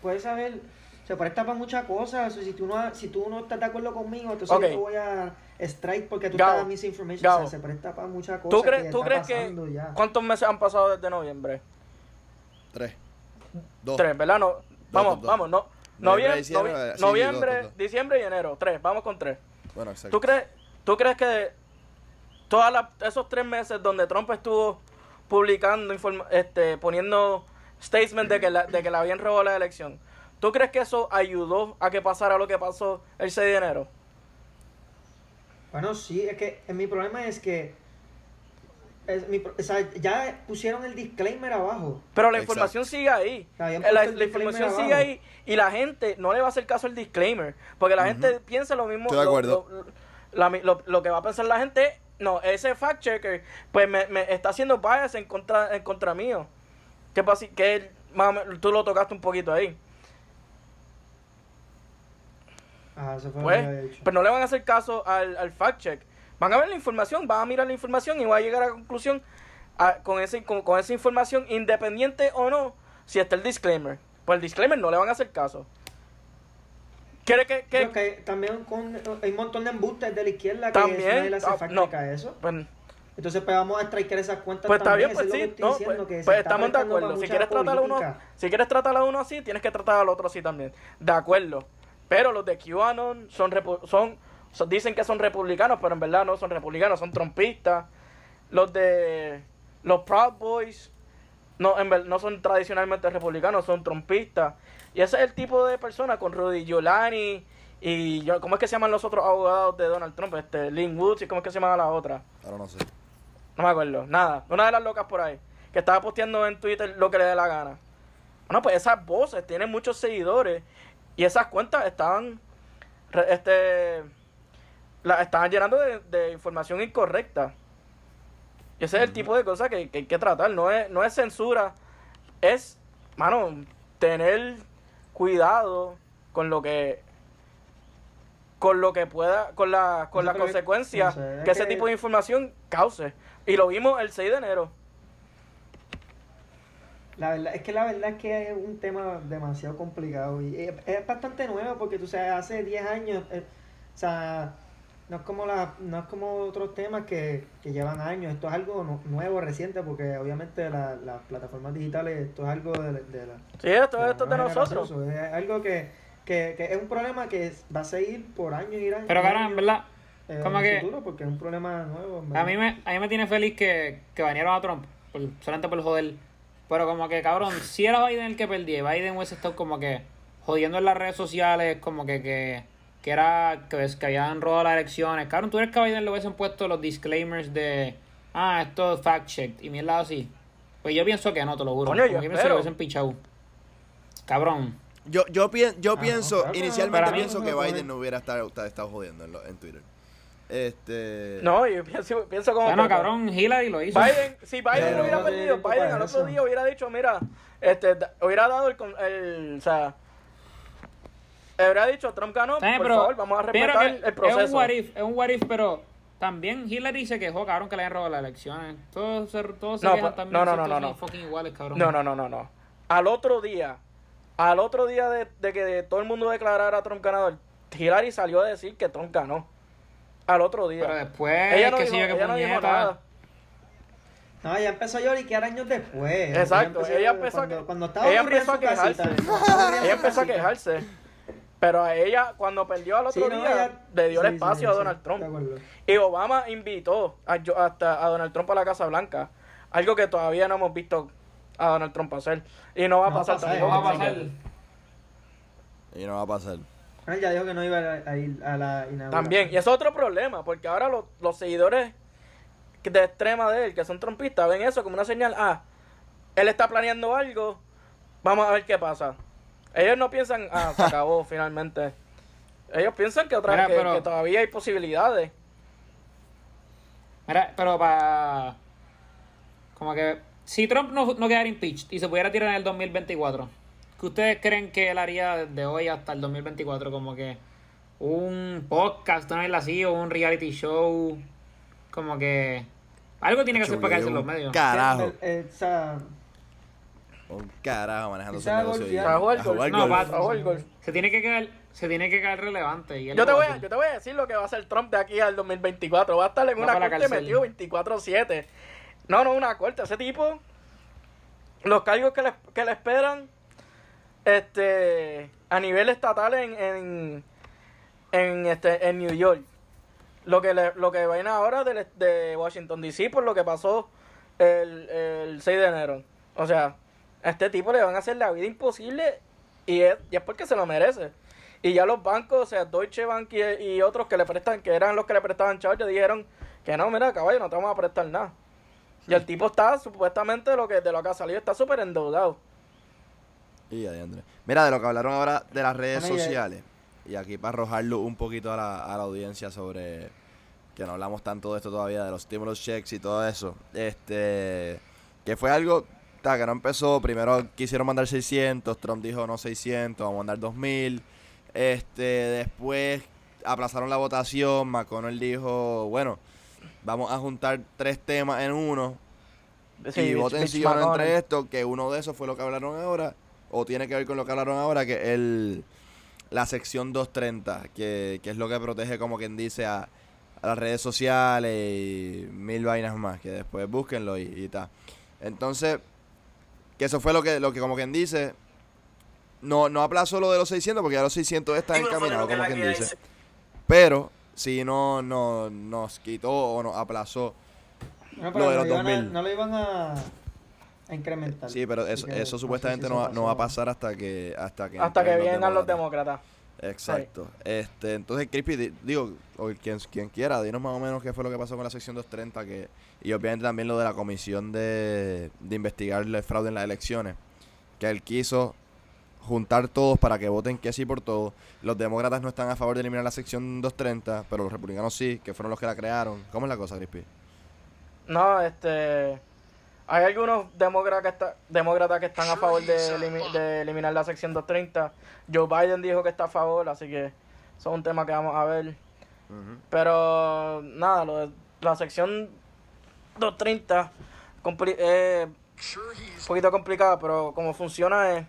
S4: puedes saber, se presta para muchas cosas. o sea, si, tú no, si tú no estás de acuerdo conmigo, entonces yo te voy a strike porque tú
S3: Gabo,
S4: estás dando misinformation.
S3: Gabo.
S4: O sea, se presta para muchas cosas.
S3: ¿Tú,
S4: que
S3: crees, ¿tú
S4: está
S3: crees que
S4: pasando ya.
S3: cuántos meses han pasado desde noviembre?
S2: Tres. Dos.
S3: Tres, ¿verdad? No, vamos,
S2: dos, dos.
S3: vamos, no.
S2: Noviembre,
S3: Noviembre,
S2: diciembre, sí,
S3: noviembre
S2: dos, dos, dos.
S3: diciembre y enero. Tres, vamos con tres.
S2: Bueno, exacto.
S3: ¿Tú crees, ¿Tú crees que todas las- esos tres meses donde Trump estuvo publicando, informa- este, poniendo statements de que, la, de que le habían robado la elección, ¿tú crees que eso ayudó a que pasara lo que pasó el 6 de enero?
S4: Bueno, sí, es que eh, mi problema es que es mi pro- o sea, ya pusieron el disclaimer abajo.
S3: Pero la
S2: Exacto.
S3: información sigue ahí. La, información sigue
S4: abajo.
S3: ahí y la gente no le va a hacer caso al disclaimer. Porque la gente piensa lo mismo.
S2: Estoy de
S3: lo-
S2: acuerdo.
S3: Lo, la mi- lo- lo que va a pensar la gente, es, no, ese fact checker, pues me, me está haciendo bias en contra, en contra mío. Que, pasa- que menos, tú lo tocaste un poquito ahí.
S4: Ah, eso fue lo
S3: Pues,
S4: que había dicho.
S3: pero no le van a hacer caso al, al fact check. Van a ver la información, van a mirar la información y van a llegar a la conclusión a- con, ese, con, con esa información, independiente o no, si está el disclaimer. Pues el disclaimer no le van a hacer caso. ¿Quiere que, que-
S4: Creo que también con, hay un montón de embustes de la izquierda que
S3: También,
S4: nadie le hace
S3: ah, no.
S4: a eso.
S3: pues,
S4: Entonces, pues vamos a striker esas cuentas
S3: pues está
S4: también.
S3: bien, pues sí, no,
S4: diciendo,
S3: pues,
S4: que
S3: pues
S4: está
S3: estamos de acuerdo. Si quieres tratar a uno, si quieres tratar a uno así, tienes que tratar al otro así también. De acuerdo. Pero los de QAnon son, son, son- dicen que son republicanos, pero en verdad no son republicanos, son trompistas. Los de los Proud Boys no, en ver- no son tradicionalmente republicanos, son trompistas. Y ese es el tipo de persona con Rudy Giuliani y yo, ¿cómo es que se llaman los otros abogados de Donald Trump? Este, Lynn Woods y cómo es que se llama la otra.
S2: Ahora no sé.
S3: No me acuerdo, nada. Una de las locas por ahí. Que estaba posteando en Twitter lo que le dé la gana. Bueno, pues esas voces tienen muchos seguidores. Y esas cuentas estaban. Este. La estaban llenando de, de información incorrecta. Y ese es el tipo de cosas que, que hay que tratar. No es, no es censura. Es, mano, tener cuidado con lo que. Con lo que pueda. Con, la, con las
S4: que-
S3: consecuencias
S4: no sé, es
S3: que ese
S4: que-
S3: tipo de información cause. Y lo vimos el 6 de enero.
S4: La verdad, es que la verdad es que es un tema demasiado complicado y es, es bastante nuevo porque tú sabes, hace 10 años, eh, o sea, no es como la, no es como otros temas que, que llevan años, esto es algo nu- nuevo, reciente, porque obviamente la- las plataformas digitales, esto es algo de, de la...
S3: Sí, esto,
S4: la
S3: esto es de
S4: nueva
S3: nosotros.
S4: Es algo que, que, que es un problema que va a seguir por años y años.
S1: Pero cabrón, en verdad,
S4: eh,
S1: como
S4: en
S1: que-
S4: futuro porque es un problema nuevo.
S1: a mí me, a mí me tiene feliz que, que banearon a Trump, por, solamente por joder. Pero como que, cabrón, si era Biden el que perdía, Biden hubiese estado como que jodiendo en las redes sociales, como que, que, que era que, que habían robado las elecciones. Cabrón, tú eres que a Biden le hubiesen puesto los disclaimers de, ah, esto es fact checked y mierda así. Pues yo pienso que no, te lo juro.
S3: Coño, yo
S1: Como que pienso que lo hubiesen pichado. Cabrón.
S2: Yo, yo, pien- yo
S4: Ah,
S2: pienso,
S4: no, claro,
S2: inicialmente pienso que Biden
S4: no.
S2: no hubiera estado, estado jodiendo en, lo- en Twitter. Este.
S3: No, yo pienso, pienso como.
S1: Bueno, cabrón, Hillary lo hizo.
S3: Biden, si Biden
S4: Pero
S3: hubiera perdido, Biden
S4: de
S3: al otro día hubiera dicho, mira, este, hubiera dado el, con- el o sea, hubiera dicho, Trump ganó, por
S1: pero-
S3: favor, vamos a respetar
S1: que
S3: el
S1: Es un
S3: proceso.
S1: what if, es un what if, pero también Hillary se quejó, cabrón, que le hayan robado las elecciones. Todos se, todos se
S3: No,
S1: quejan
S3: pa-
S1: también.
S3: no, no, no, no, no.
S1: fucking iguales, cabrón.
S3: No, no, no, no, no. Al otro día, al otro día de, de que todo el mundo declarara a Trump ganador, Hillary salió a decir que Trump ganó. Al otro día.
S1: Pero después,
S3: ella no
S1: que
S3: dijo,
S1: sí, que
S3: ella no dijo nada.
S4: No, ella empezó a lloriquear años después.
S3: Exacto, ella empezó a
S4: cuando,
S3: ella empezó a
S4: casita,
S3: quejarse. Ella empezó a quejarse. Pero a ella, cuando perdió al otro
S4: Sí, no,
S3: día,
S4: ella-
S3: le dio el
S4: sí,
S3: espacio
S4: sí,
S3: a Donald Trump. Y Obama invitó a, yo- hasta a Donald Trump a la Casa Blanca. Algo que todavía no hemos visto a Donald Trump hacer. Y no va a
S4: No va a
S3: pasar tampoco.
S1: No va a pasar.
S2: Y no va a pasar.
S4: Él ya dijo que no iba a, ir a la inauguración.
S3: También. Y eso es otro problema, porque ahora los, los seguidores de extrema de él, que son trumpistas, ven eso como una señal. Ah, él está planeando algo. Vamos a ver qué pasa. Ellos no piensan, ah, se acabó finalmente. Ellos piensan que, otra,
S1: Mira,
S3: que,
S1: pero-
S3: que todavía hay posibilidades.
S1: Mira, pero para. Como que. Si Trump no, no quedara impeached y se pudiera tirar en el 2024, ¿qué ustedes creen que él haría desde hoy hasta el 2024? Como que. Un podcast, una vez así, o un reality show. Como que. Algo tiene que hacer para caerse en los medios.
S2: Carajo.
S4: El- el- o sea,
S2: Un carajo manejando su negocio.
S3: A jugar
S2: a
S3: golf.
S2: jugar
S1: No,
S2: golf.
S1: va-
S3: A jugar golf.
S1: Se tiene que quedar, se tiene que quedar relevante. Y él
S3: Yo te, voy
S1: a
S3: yo te voy a decir lo que va a hacer Trump de aquí al 2024. Va a estar en
S1: Va
S3: una corte metido 24-7. No, no, una corte. Ese tipo, los cargos que le, que le esperan este, a nivel estatal en, en, en, este, en New York. Lo que, le, lo que viene ahora de, de Washington DC por lo que pasó el, el 6 de enero. O sea, a este tipo le van a hacer la vida imposible y es, y es porque se lo merece. Y ya los bancos, o sea, Deutsche Bank y, y otros que le prestan, que eran los que le prestaban chavos, dijeron que no, mira, caballo, no te vamos a prestar nada. Y el tipo está, supuestamente, lo que, de lo que ha salido, está súper endeudado.
S2: Y adiante. Mira, de lo que hablaron ahora de las redes sociales. Y aquí para arrojarlo un poquito a la, a la audiencia sobre que no hablamos tanto de esto todavía, de los stimulus checks y todo eso. Este, que fue algo ta, que no empezó. Primero quisieron mandar 600, Trump dijo no 600, vamos a mandar 2000. Este, después aplazaron la votación, McConnell dijo, bueno, vamos a juntar tres temas en uno
S3: Sí,
S2: y voten
S3: McConnell.
S2: entre esto, que uno de esos fue lo que hablaron ahora, o tiene que ver con lo que hablaron ahora, que el la sección 230, que, que es lo que protege, como quien dice, a, a las redes sociales y mil vainas más, que después búsquenlo y, y tal. Entonces, que eso fue lo que, lo que como quien dice, no, no aplazó lo de los 600, porque ya los 600 están encaminados, como quien dice. Pero, si no, no nos quitó o nos aplazó
S4: no,
S2: Lo de los
S4: no, iban a-
S2: 2000.
S4: no lo iban a, a incrementar.
S2: Sí, pero eso,
S4: que
S2: eso
S4: sé
S2: supuestamente
S4: si
S2: no, va- no va a pasar hasta que hasta que
S3: Hasta que vengan los
S2: demócratas.
S3: demócratas.
S2: Exacto. Este, entonces Crispy, di- digo, o quien, quien quiera, dinos más o menos qué fue lo que pasó con la sección 230 que y obviamente también lo de la comisión de, de investigar el fraude en las elecciones, que él quiso juntar todos para que voten que sí por todo. Los demócratas no están a favor de eliminar la sección 230, pero los republicanos sí, que fueron los que la crearon. ¿Cómo es la cosa, Crispy?
S3: No, este. Hay algunos demócratas que, está- demócratas que están a favor de, elimi- de eliminar la sección 230. Joe Biden dijo que está a favor, así que eso es un tema que vamos a ver. Pero nada, lo de la sección 230 compli- eh, un poquito complicada, pero como funciona es,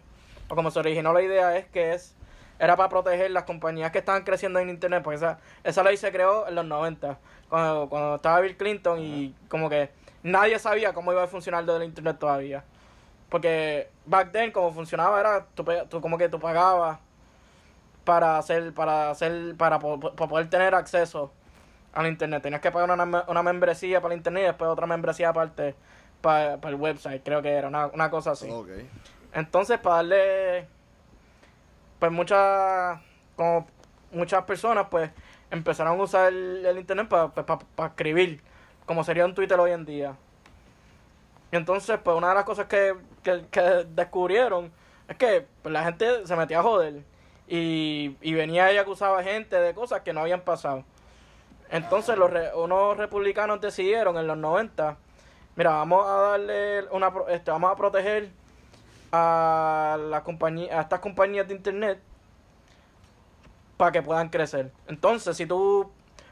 S3: o como se originó la idea es que es era para proteger las compañías que estaban creciendo en internet, porque esa, esa ley se creó en los 90, cuando, cuando estaba Bill Clinton y como que nadie sabía cómo iba a funcionar lo del internet todavía. Porque back then como funcionaba era tú, tú como que tú pagabas para hacer para hacer para, po- poder tener acceso al internet. Tenías que pagar una, una membresía para el internet y después otra membresía aparte para, para el website, creo que era una, una cosa así. Entonces, para darle, pues mucha, como muchas personas pues empezaron a usar el, el internet para escribir, como sería un Twitter hoy en día. Entonces, pues una de las cosas que, que, que descubrieron es que pues, la gente se metía a joder y, y venía y acusaba a gente de cosas que no habían pasado. Entonces los unos republicanos decidieron en los 90, mira, vamos a darle una este, vamos a proteger a la compañía a estas compañías de internet para que puedan crecer. Entonces, si tú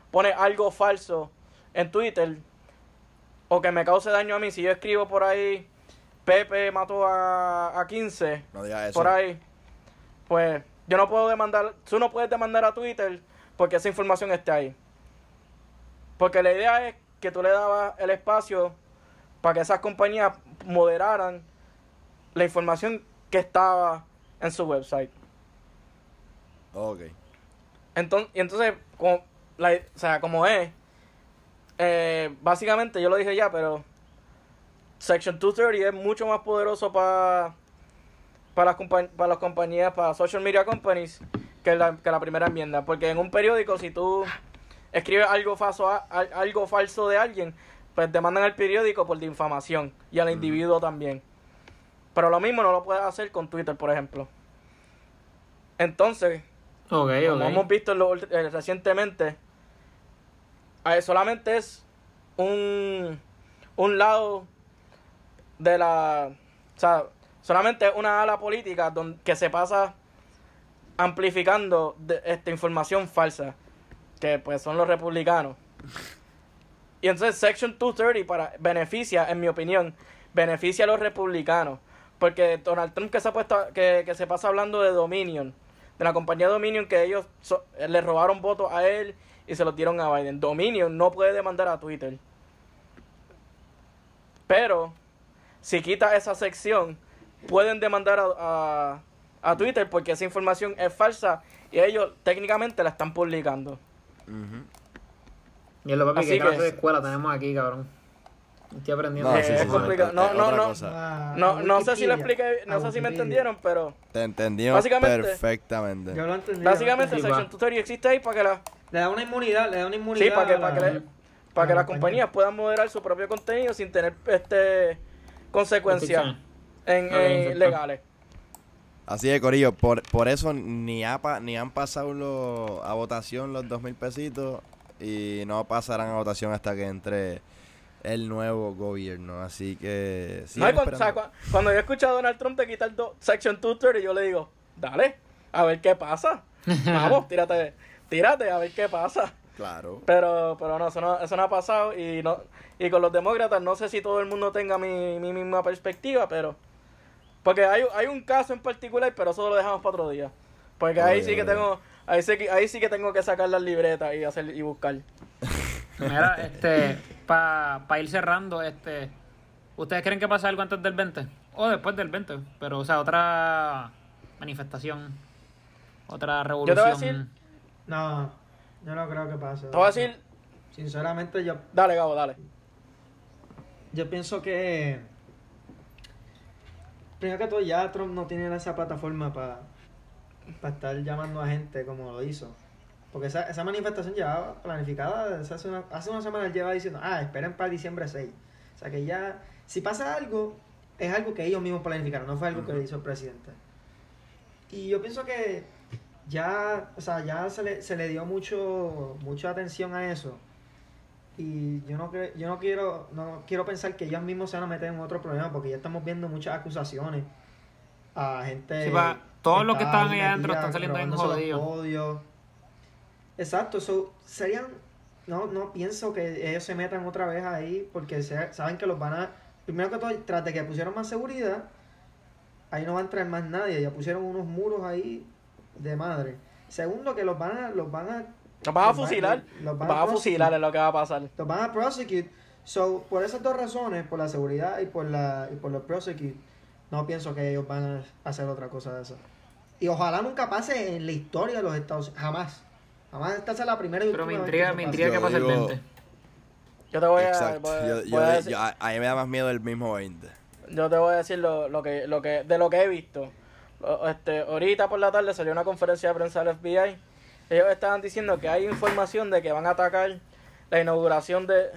S3: pones algo falso en Twitter o que me cause daño a mí, si yo escribo por ahí Pepe mató a, a 15
S2: no digas eso.
S3: por ahí, pues yo no puedo demandar, tú no puedes demandar a Twitter porque esa información esté ahí. Porque la idea es que tú le dabas el espacio para que esas compañías moderaran la información que estaba en su website.
S2: Ok.
S3: Entonces, y entonces, como, la, o sea, como es, eh, básicamente yo lo dije ya, pero Section 230 es mucho más poderoso para para las, para las compañías, para social media companies, que la, que la primera enmienda. Porque en un periódico, si tú escribes algo falso, algo falso de alguien, pues demandan al periódico por difamación y al individuo también. Pero lo mismo no lo puedes hacer con Twitter, por ejemplo. Entonces, como hemos visto eh, recientemente, solamente es un, un lado de la... O sea, solamente una ala política donde, que se pasa amplificando esta información falsa, que pues son los republicanos. Y entonces Section 230 para, beneficia, en mi opinión, beneficia a los republicanos. Porque Donald Trump que se, ha puesto, que, que se pasa hablando de Dominion, de la compañía Dominion, que ellos le robaron votos a él y se los dieron a Biden. Dominion no puede demandar a Twitter. Pero, si quita esa sección, pueden demandar a, a, Twitter porque esa información es falsa y ellos técnicamente la están publicando.
S1: Y es lo papi, Así que clase de escuela tenemos aquí, cabrón. Estoy aprendiendo.
S3: No, es complicado. No, no, no. Ah, no, no sé si lo expliqué, no sé si me entendieron, pero.
S2: Te entendimos perfectamente.
S3: Yo lo entendí. Básicamente, sí, Section Tutorial existe ahí para que la.
S4: Le da una inmunidad, le da una inmunidad.
S3: Sí, para que, para que, para que las compañías puedan moderar su propio contenido sin tener este consecuencias en, legales.
S2: Así de Corillo, por, por eso ni, ha, ni han pasado a votación los dos mil pesitos y no pasarán a votación hasta que entre el nuevo gobierno. Así que.
S3: cuando, yo escucho a Donald Trump te quitar Section 230, yo le digo, dale, a ver qué pasa. Vamos, tírate, tírate, a ver qué pasa.
S2: Claro.
S3: Pero, pero no, eso no, eso no ha pasado. Y no y con los demócratas, no sé si todo el mundo tenga mi, mi misma perspectiva, pero. Porque hay, hay un caso en particular, pero eso lo dejamos para otro día. Porque ahí sí que tengo. Ahí sí, ahí sí que tengo que sacar las libretas y hacer y buscar.
S1: Mira, este, para pa ir cerrando, este, ¿ustedes creen que pasa algo antes del 20? O después del 20, pero o sea, otra manifestación, otra revolución. Yo te voy a decir,
S4: no, yo no creo que pase.
S3: Te voy a decir,
S4: sinceramente yo
S3: Dale, Gabo, dale.
S4: Yo pienso que primero que todo ya Trump no tiene esa plataforma para estar llamando a gente como lo hizo. Porque esa, esa manifestación llevaba planificada, hace una, hace una semana él lleva diciendo, ah, esperen para diciembre 6. O sea que ya, si pasa algo, es algo que ellos mismos planificaron, no fue algo que hizo el presidente. Y yo pienso que ya, o sea, ya se le, se le dio mucho, mucha atención a eso. Y yo no, yo no quiero no quiero pensar que ellos mismos se van a meter en otro problema porque ya estamos viendo muchas acusaciones a gente.
S1: Sí, todos los que estaban ahí adentro están saliendo en jodidos.
S4: Exacto, eso serían. No, no pienso que ellos se metan otra vez ahí porque saben que los van a. Primero que todo, tras de que pusieron más seguridad, ahí no va a entrar más nadie. Ya pusieron unos muros ahí de madre. Segundo, que los van a, los van a
S3: los van a fusilar. Los van, a, fusilar es lo que va a pasar.
S4: Los van a prosecute. So, por esas dos razones, por la seguridad y por la y por los prosecute, no pienso que ellos van a hacer otra cosa de eso. Y ojalá nunca pase en la historia de los Estados Unidos. Jamás. Jamás esta es la primera y
S1: Pero me intriga, me intriga que pase el 20.
S3: Yo te voy a, voy,
S2: a decir, a, mí me da más miedo el mismo 20.
S3: Yo te voy a decir lo, lo que, lo que, de lo que he visto. Este, ahorita por la tarde salió una conferencia de prensa del FBI ellos estaban diciendo que hay información de que van a atacar la inauguración de...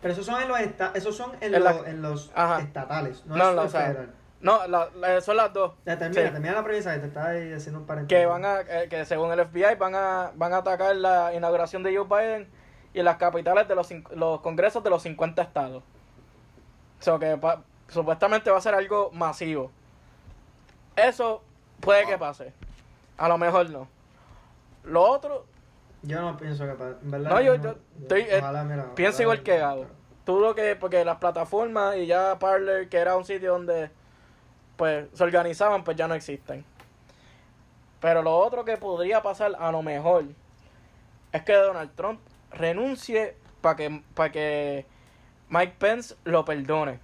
S4: Pero esos son en los, esta- esos son en,
S3: En la-
S4: los, en los estatales, no,
S3: No,
S4: es
S3: no, o sea. No, la- la- son las dos.
S4: Ya, termina,
S3: Sí.
S4: termina la premisa que te ahí haciendo un paréntesis.
S3: Que van a, eh, que según el FBI van a, van a atacar la inauguración de Joe Biden y las capitales de los, los congresos de los 50 estados. O sea, que pa- supuestamente va a ser algo masivo. Eso puede que pase. A lo mejor no. Lo otro,
S4: Yo no pienso que pa- en verdad.
S3: No, yo- yo estoy, eh,
S4: ojalá, mira,
S3: pienso
S4: ojalá-
S3: igual que Gabo. Tú lo que, porque las plataformas y ya Parler, que era un sitio donde pues se organizaban, pues ya no existen. Pero lo otro que podría pasar a lo mejor es que Donald Trump renuncie para que, para que Mike Pence lo perdone.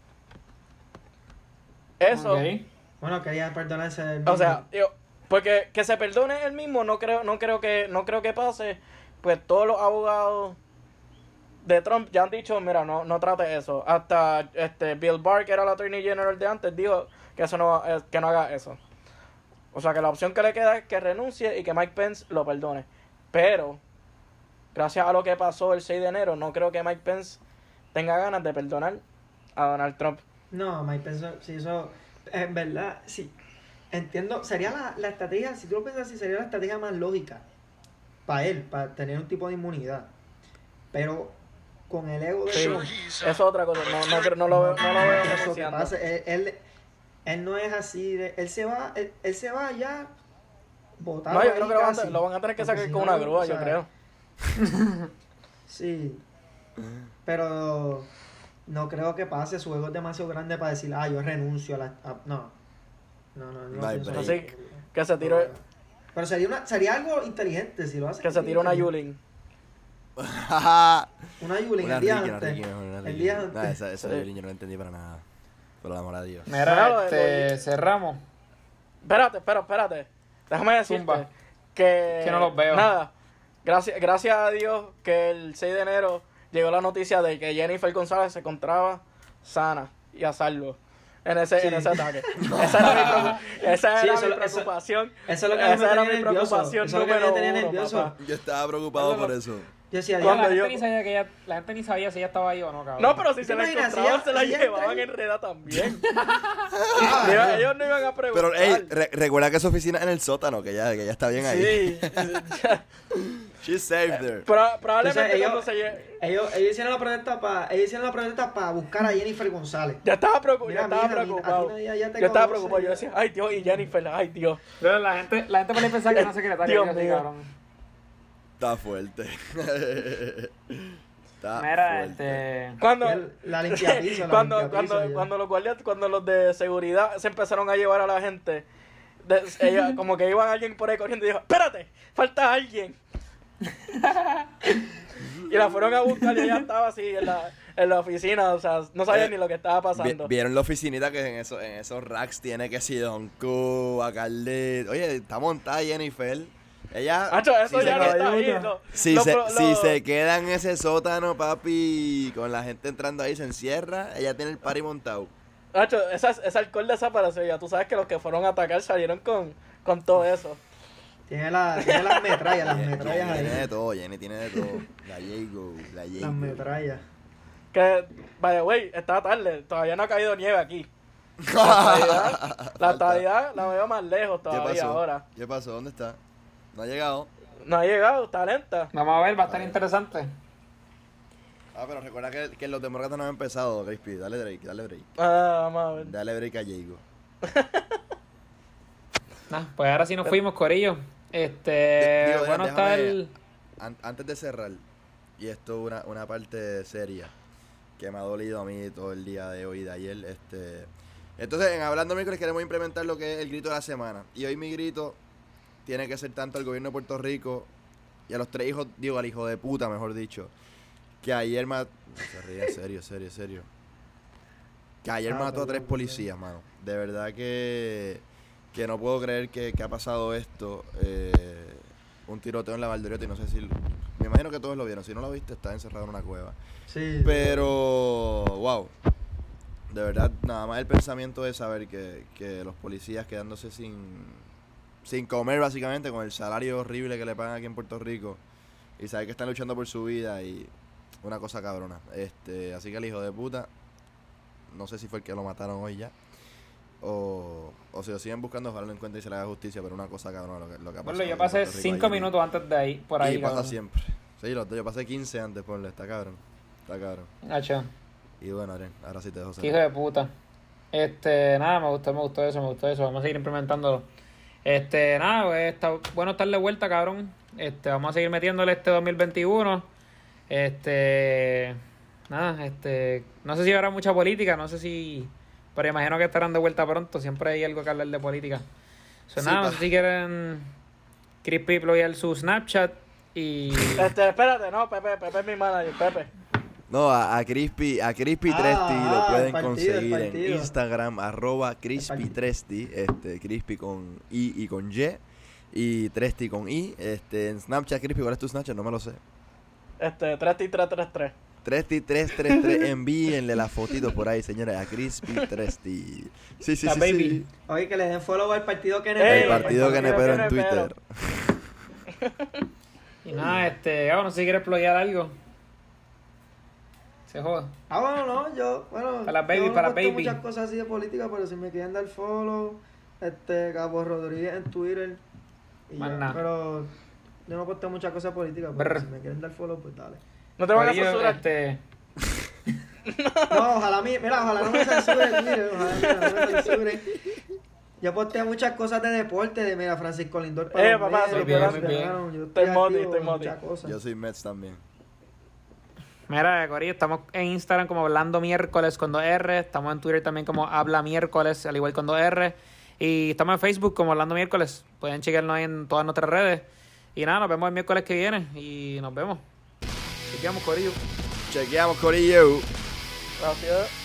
S3: Eso.
S4: Bueno, quería perdonarse del
S3: o sea,
S4: mismo.
S3: yo- porque que se perdone él mismo no creo, no creo que, no creo que pase. Pues todos los abogados de Trump ya han dicho, mira, no, no trate eso. Hasta este Bill Barr, que era el Attorney General de antes, dijo que eso no, eh, que no haga eso. O sea que la opción que le queda es que renuncie y que Mike Pence lo perdone. Pero, gracias a lo que pasó el 6 de enero, no creo que Mike Pence tenga ganas de perdonar a Donald Trump.
S4: No, Mike Pence, si eso. En verdad, sí. Entiendo, sería la, la estrategia, si tú lo piensas así, sería la estrategia más lógica para él, para tener un tipo de inmunidad. Pero con el ego de
S3: Sí,
S4: Trump,
S3: eso es otra cosa. No, no, lo veo, no lo veo
S4: eso que pasa, él, él, él no es así, de, él se va, él, él se va ya botado.
S3: No, yo creo que lo van, a,
S4: casi.
S3: lo van a tener que
S4: Porque
S3: sacar
S4: si
S3: con
S4: no,
S3: una grúa,
S4: o
S3: yo creo.
S4: Sí. Pero no creo que pase. Su ego es demasiado grande para decir, ah, yo renuncio a la. a- no. No, no, no.
S2: No.
S3: Así que se tiró,
S4: Pero sería, una, sería algo inteligente si lo hace.
S3: que se tiró una Yulin.
S4: Una Yulin el día antes. El día
S2: Nah,
S4: antes.
S2: esa, esa
S3: Sí.
S2: Yulín yo no la entendí para nada. Por el amor a Dios.
S1: Mira, este, cerramos.
S3: Espérate, espera, espérate. Déjame decirte
S1: Zumba.
S3: que...
S1: Que no los veo.
S3: Nada. Gracias, gracias a Dios que el 6 de enero llegó la noticia de que Jennifer González se encontraba sana y a salvo en ese, en esa ataque. Esa era mi, esa
S4: Sí,
S3: era
S4: eso-
S3: mi preocupación.
S4: Eso es lo que a mí me
S3: Esa era mi preocupación
S4: Eso me
S3: uno,
S4: nervioso.
S3: papá.
S2: Yo estaba preocupado por eso.
S4: Yo decía,
S1: La, gente
S3: yo-
S1: ni sabía que ella, la gente ni sabía si ella estaba ahí o no, cabrón.
S3: No, pero si
S4: ¿Te
S3: se la encontraban,
S4: ella-
S3: se la
S4: si ella
S3: llevaban en reda también.
S4: Ah,
S3: ellos no iban a preguntar.
S2: Pero, ey, re- recuerda que su oficina es en el sótano, que ya, que ya está bien ahí.
S3: Sí.
S2: She's safe there.
S3: Pro- probablemente
S4: Entonces, ellos-
S3: cuando se lle-
S4: ellos, ellos hicieron la protesta para ellos hicieron la protesta para buscar a Jennifer González.
S3: Ya estaba, preocup-
S4: Mira,
S3: ya estaba preocupado.
S4: ya
S3: yo estaba preocupado. Yo decía, ay Dios, y Jennifer, ay Dios.
S1: Pero la gente, la gente puede pensar que es una secretaria.
S3: Dios mío.
S2: Está fuerte. está
S1: Mira,
S2: fuerte.
S1: este.
S3: Cuando,
S4: El- la limpiapiso, la
S3: cuando,
S4: limpiapiso,
S3: cuando, cuando los guardias, cuando los de seguridad se empezaron a llevar a la gente, de- ella, como que iban alguien por ahí corriendo y dijo, espérate, falta alguien. y la fueron a buscar y ella estaba así en la, en la oficina, o sea, no sabía
S2: Eh,
S3: ni lo que estaba
S2: Vi-
S3: pasando.
S2: Vieron la oficinita que en, esos en esos racks tiene que si Don Q, Carlet. Oye, está montada Jennifer. Ella.
S3: Hacho, eso
S2: si
S3: ya
S2: se
S3: no está ahí.
S2: Si,
S3: lo
S2: se, si
S3: lo-
S2: se queda en ese sótano, papi, con la gente entrando ahí, se encierra, ella tiene el party montado.
S3: Hacho, esa, ese alcohol desapareció ya. Tú sabes que los que fueron a atacar salieron con, con todo eso.
S4: Tiene, la, tiene las metrallas, las metrallas
S2: tiene de
S4: ahí.
S2: todo, Jenny tiene de todo. La Jago, la Jago.
S4: Las metrallas.
S3: Que, by the way, está tarde. Todavía no ha caído nieve aquí. La estadidad, la veo más lejos
S2: ¿Qué
S3: todavía
S2: pasó?
S3: ahora.
S2: ¿Qué pasó? ¿Dónde está? No ha llegado.
S3: No ha llegado, está lenta.
S1: Vamos a ver, va a estar interesante.
S2: Ah, pero recuerda que, que los demócratas no han empezado, Crispy. Dale break, dale break.
S3: Ah, vamos a ver.
S2: Dale break a Jago.
S1: Nah, pues ahora sí nos fuimos, Corillo. Este.
S2: Digo,
S1: bueno,
S2: déjame-
S1: está el.
S2: An- antes de cerrar, y esto es una, una parte seria que me ha dolido a mí todo el día de hoy y de ayer. Este, entonces, en Hablando Miércoles queremos implementar lo que es el grito de la semana. Y hoy mi grito tiene que ser tanto al gobierno de Puerto Rico y a los tres hijos, digo, al hijo de puta, mejor dicho, que ayer mató... Se ríe, serio, serio, serio. Que ayer
S4: Ah,
S2: mató a tres policías, mano. De verdad que, que no puedo creer que, que ha pasado esto. eh, un tiroteo en la Valdoriotta y no sé si... Me imagino que todos lo vieron. Si no lo viste, está encerrado en una cueva.
S4: Sí.
S2: Pero, wow. De verdad, nada más el pensamiento de saber que, que los policías quedándose sin, sin comer básicamente, con el salario horrible que le pagan aquí en Puerto Rico. Y sabe que están luchando por su vida y una cosa cabrona. Este, así que el hijo de puta, no sé si fue el que lo mataron hoy ya. O, o si lo siguen buscando, ojalá lo encuentren y se le haga justicia, pero una cosa cabrona lo que, lo que ha
S1: Bueno,
S2: pasado
S1: yo
S2: en
S1: pasé
S2: Puerto Rico
S1: 5
S2: ayer.
S1: minutos antes de ahí, por ahí.
S2: Y pasa
S1: cabrón.
S2: siempre. Sí, los dos, yo pasé 15 antes, ponle, está cabrón. Está cabrón.
S1: Hacho,
S2: Y bueno, Aren, ahora sí te dejo
S1: qué hijo de puta. Este, nada, me gustó, me gustó eso, me gustó eso. Vamos a seguir implementándolo. Este, nada, pues, está bueno estar de vuelta, cabrón. Este, vamos a seguir metiéndole este 2021. Este, nada, este, no sé si habrá mucha política, no sé si, pero imagino que estarán de vuelta pronto. Siempre hay algo que hablar de política. So,
S2: sí,
S1: si quieren crispy Piplo y su Snapchat y...
S3: Este, espérate, no, Pepe, Pepe es mi manager, Pepe.
S2: No, a, a Crispy, a Crispy
S4: ah,
S2: Tresti lo pueden conseguir en Instagram, arroba Crispy Tresti, este, Crispy con I y con Y, y Tresti con I, este, en Snapchat, Crispy, ¿cuál es tu Snapchat? No me lo sé.
S3: Este,
S2: Tresti333. 3T333, envíenle las fotitos por ahí, señores, a Crispy 3T. Sí, sí,
S1: la baby.
S4: Oye, que le den follow al partido que
S3: nepero.
S2: El partido que nepero en Twitter.
S1: y nada, este, bueno, si quieres ployar algo. Se joda.
S4: Ah, bueno, no, yo, bueno. Yo no
S1: para
S4: muchas cosas así de política, pero si me quieren dar follow, este, Gabo Rodríguez en Twitter. Y ya, pero yo no conté muchas cosas políticas, pues, pero si me quieren dar follow, pues dale.
S3: No te van a censurar.
S1: este,
S4: No, ojalá, mi, mira, ojalá no me censuren, mire, ojalá no me censuren. Yo posteo muchas cosas de deporte, de mira, Francisco Lindor
S3: Eh,
S4: los
S3: papá,
S1: soy bien, muy bien.
S4: Yo
S3: Estoy moti, estoy moti.
S4: muchas cosas.
S2: Yo soy Mets también.
S1: mira, Corillo, estamos en Instagram como Hablando Miércoles con 2R. Estamos en Twitter también como Habla Miércoles, al igual con 2R. Y estamos en Facebook como Hablando Miércoles. Pueden chequearnos ahí en todas nuestras redes. Y nada, nos vemos el miércoles que viene. Y nos vemos. Chequeamos, Corillo.
S2: Chequeamos, Corillo.
S3: Gracias.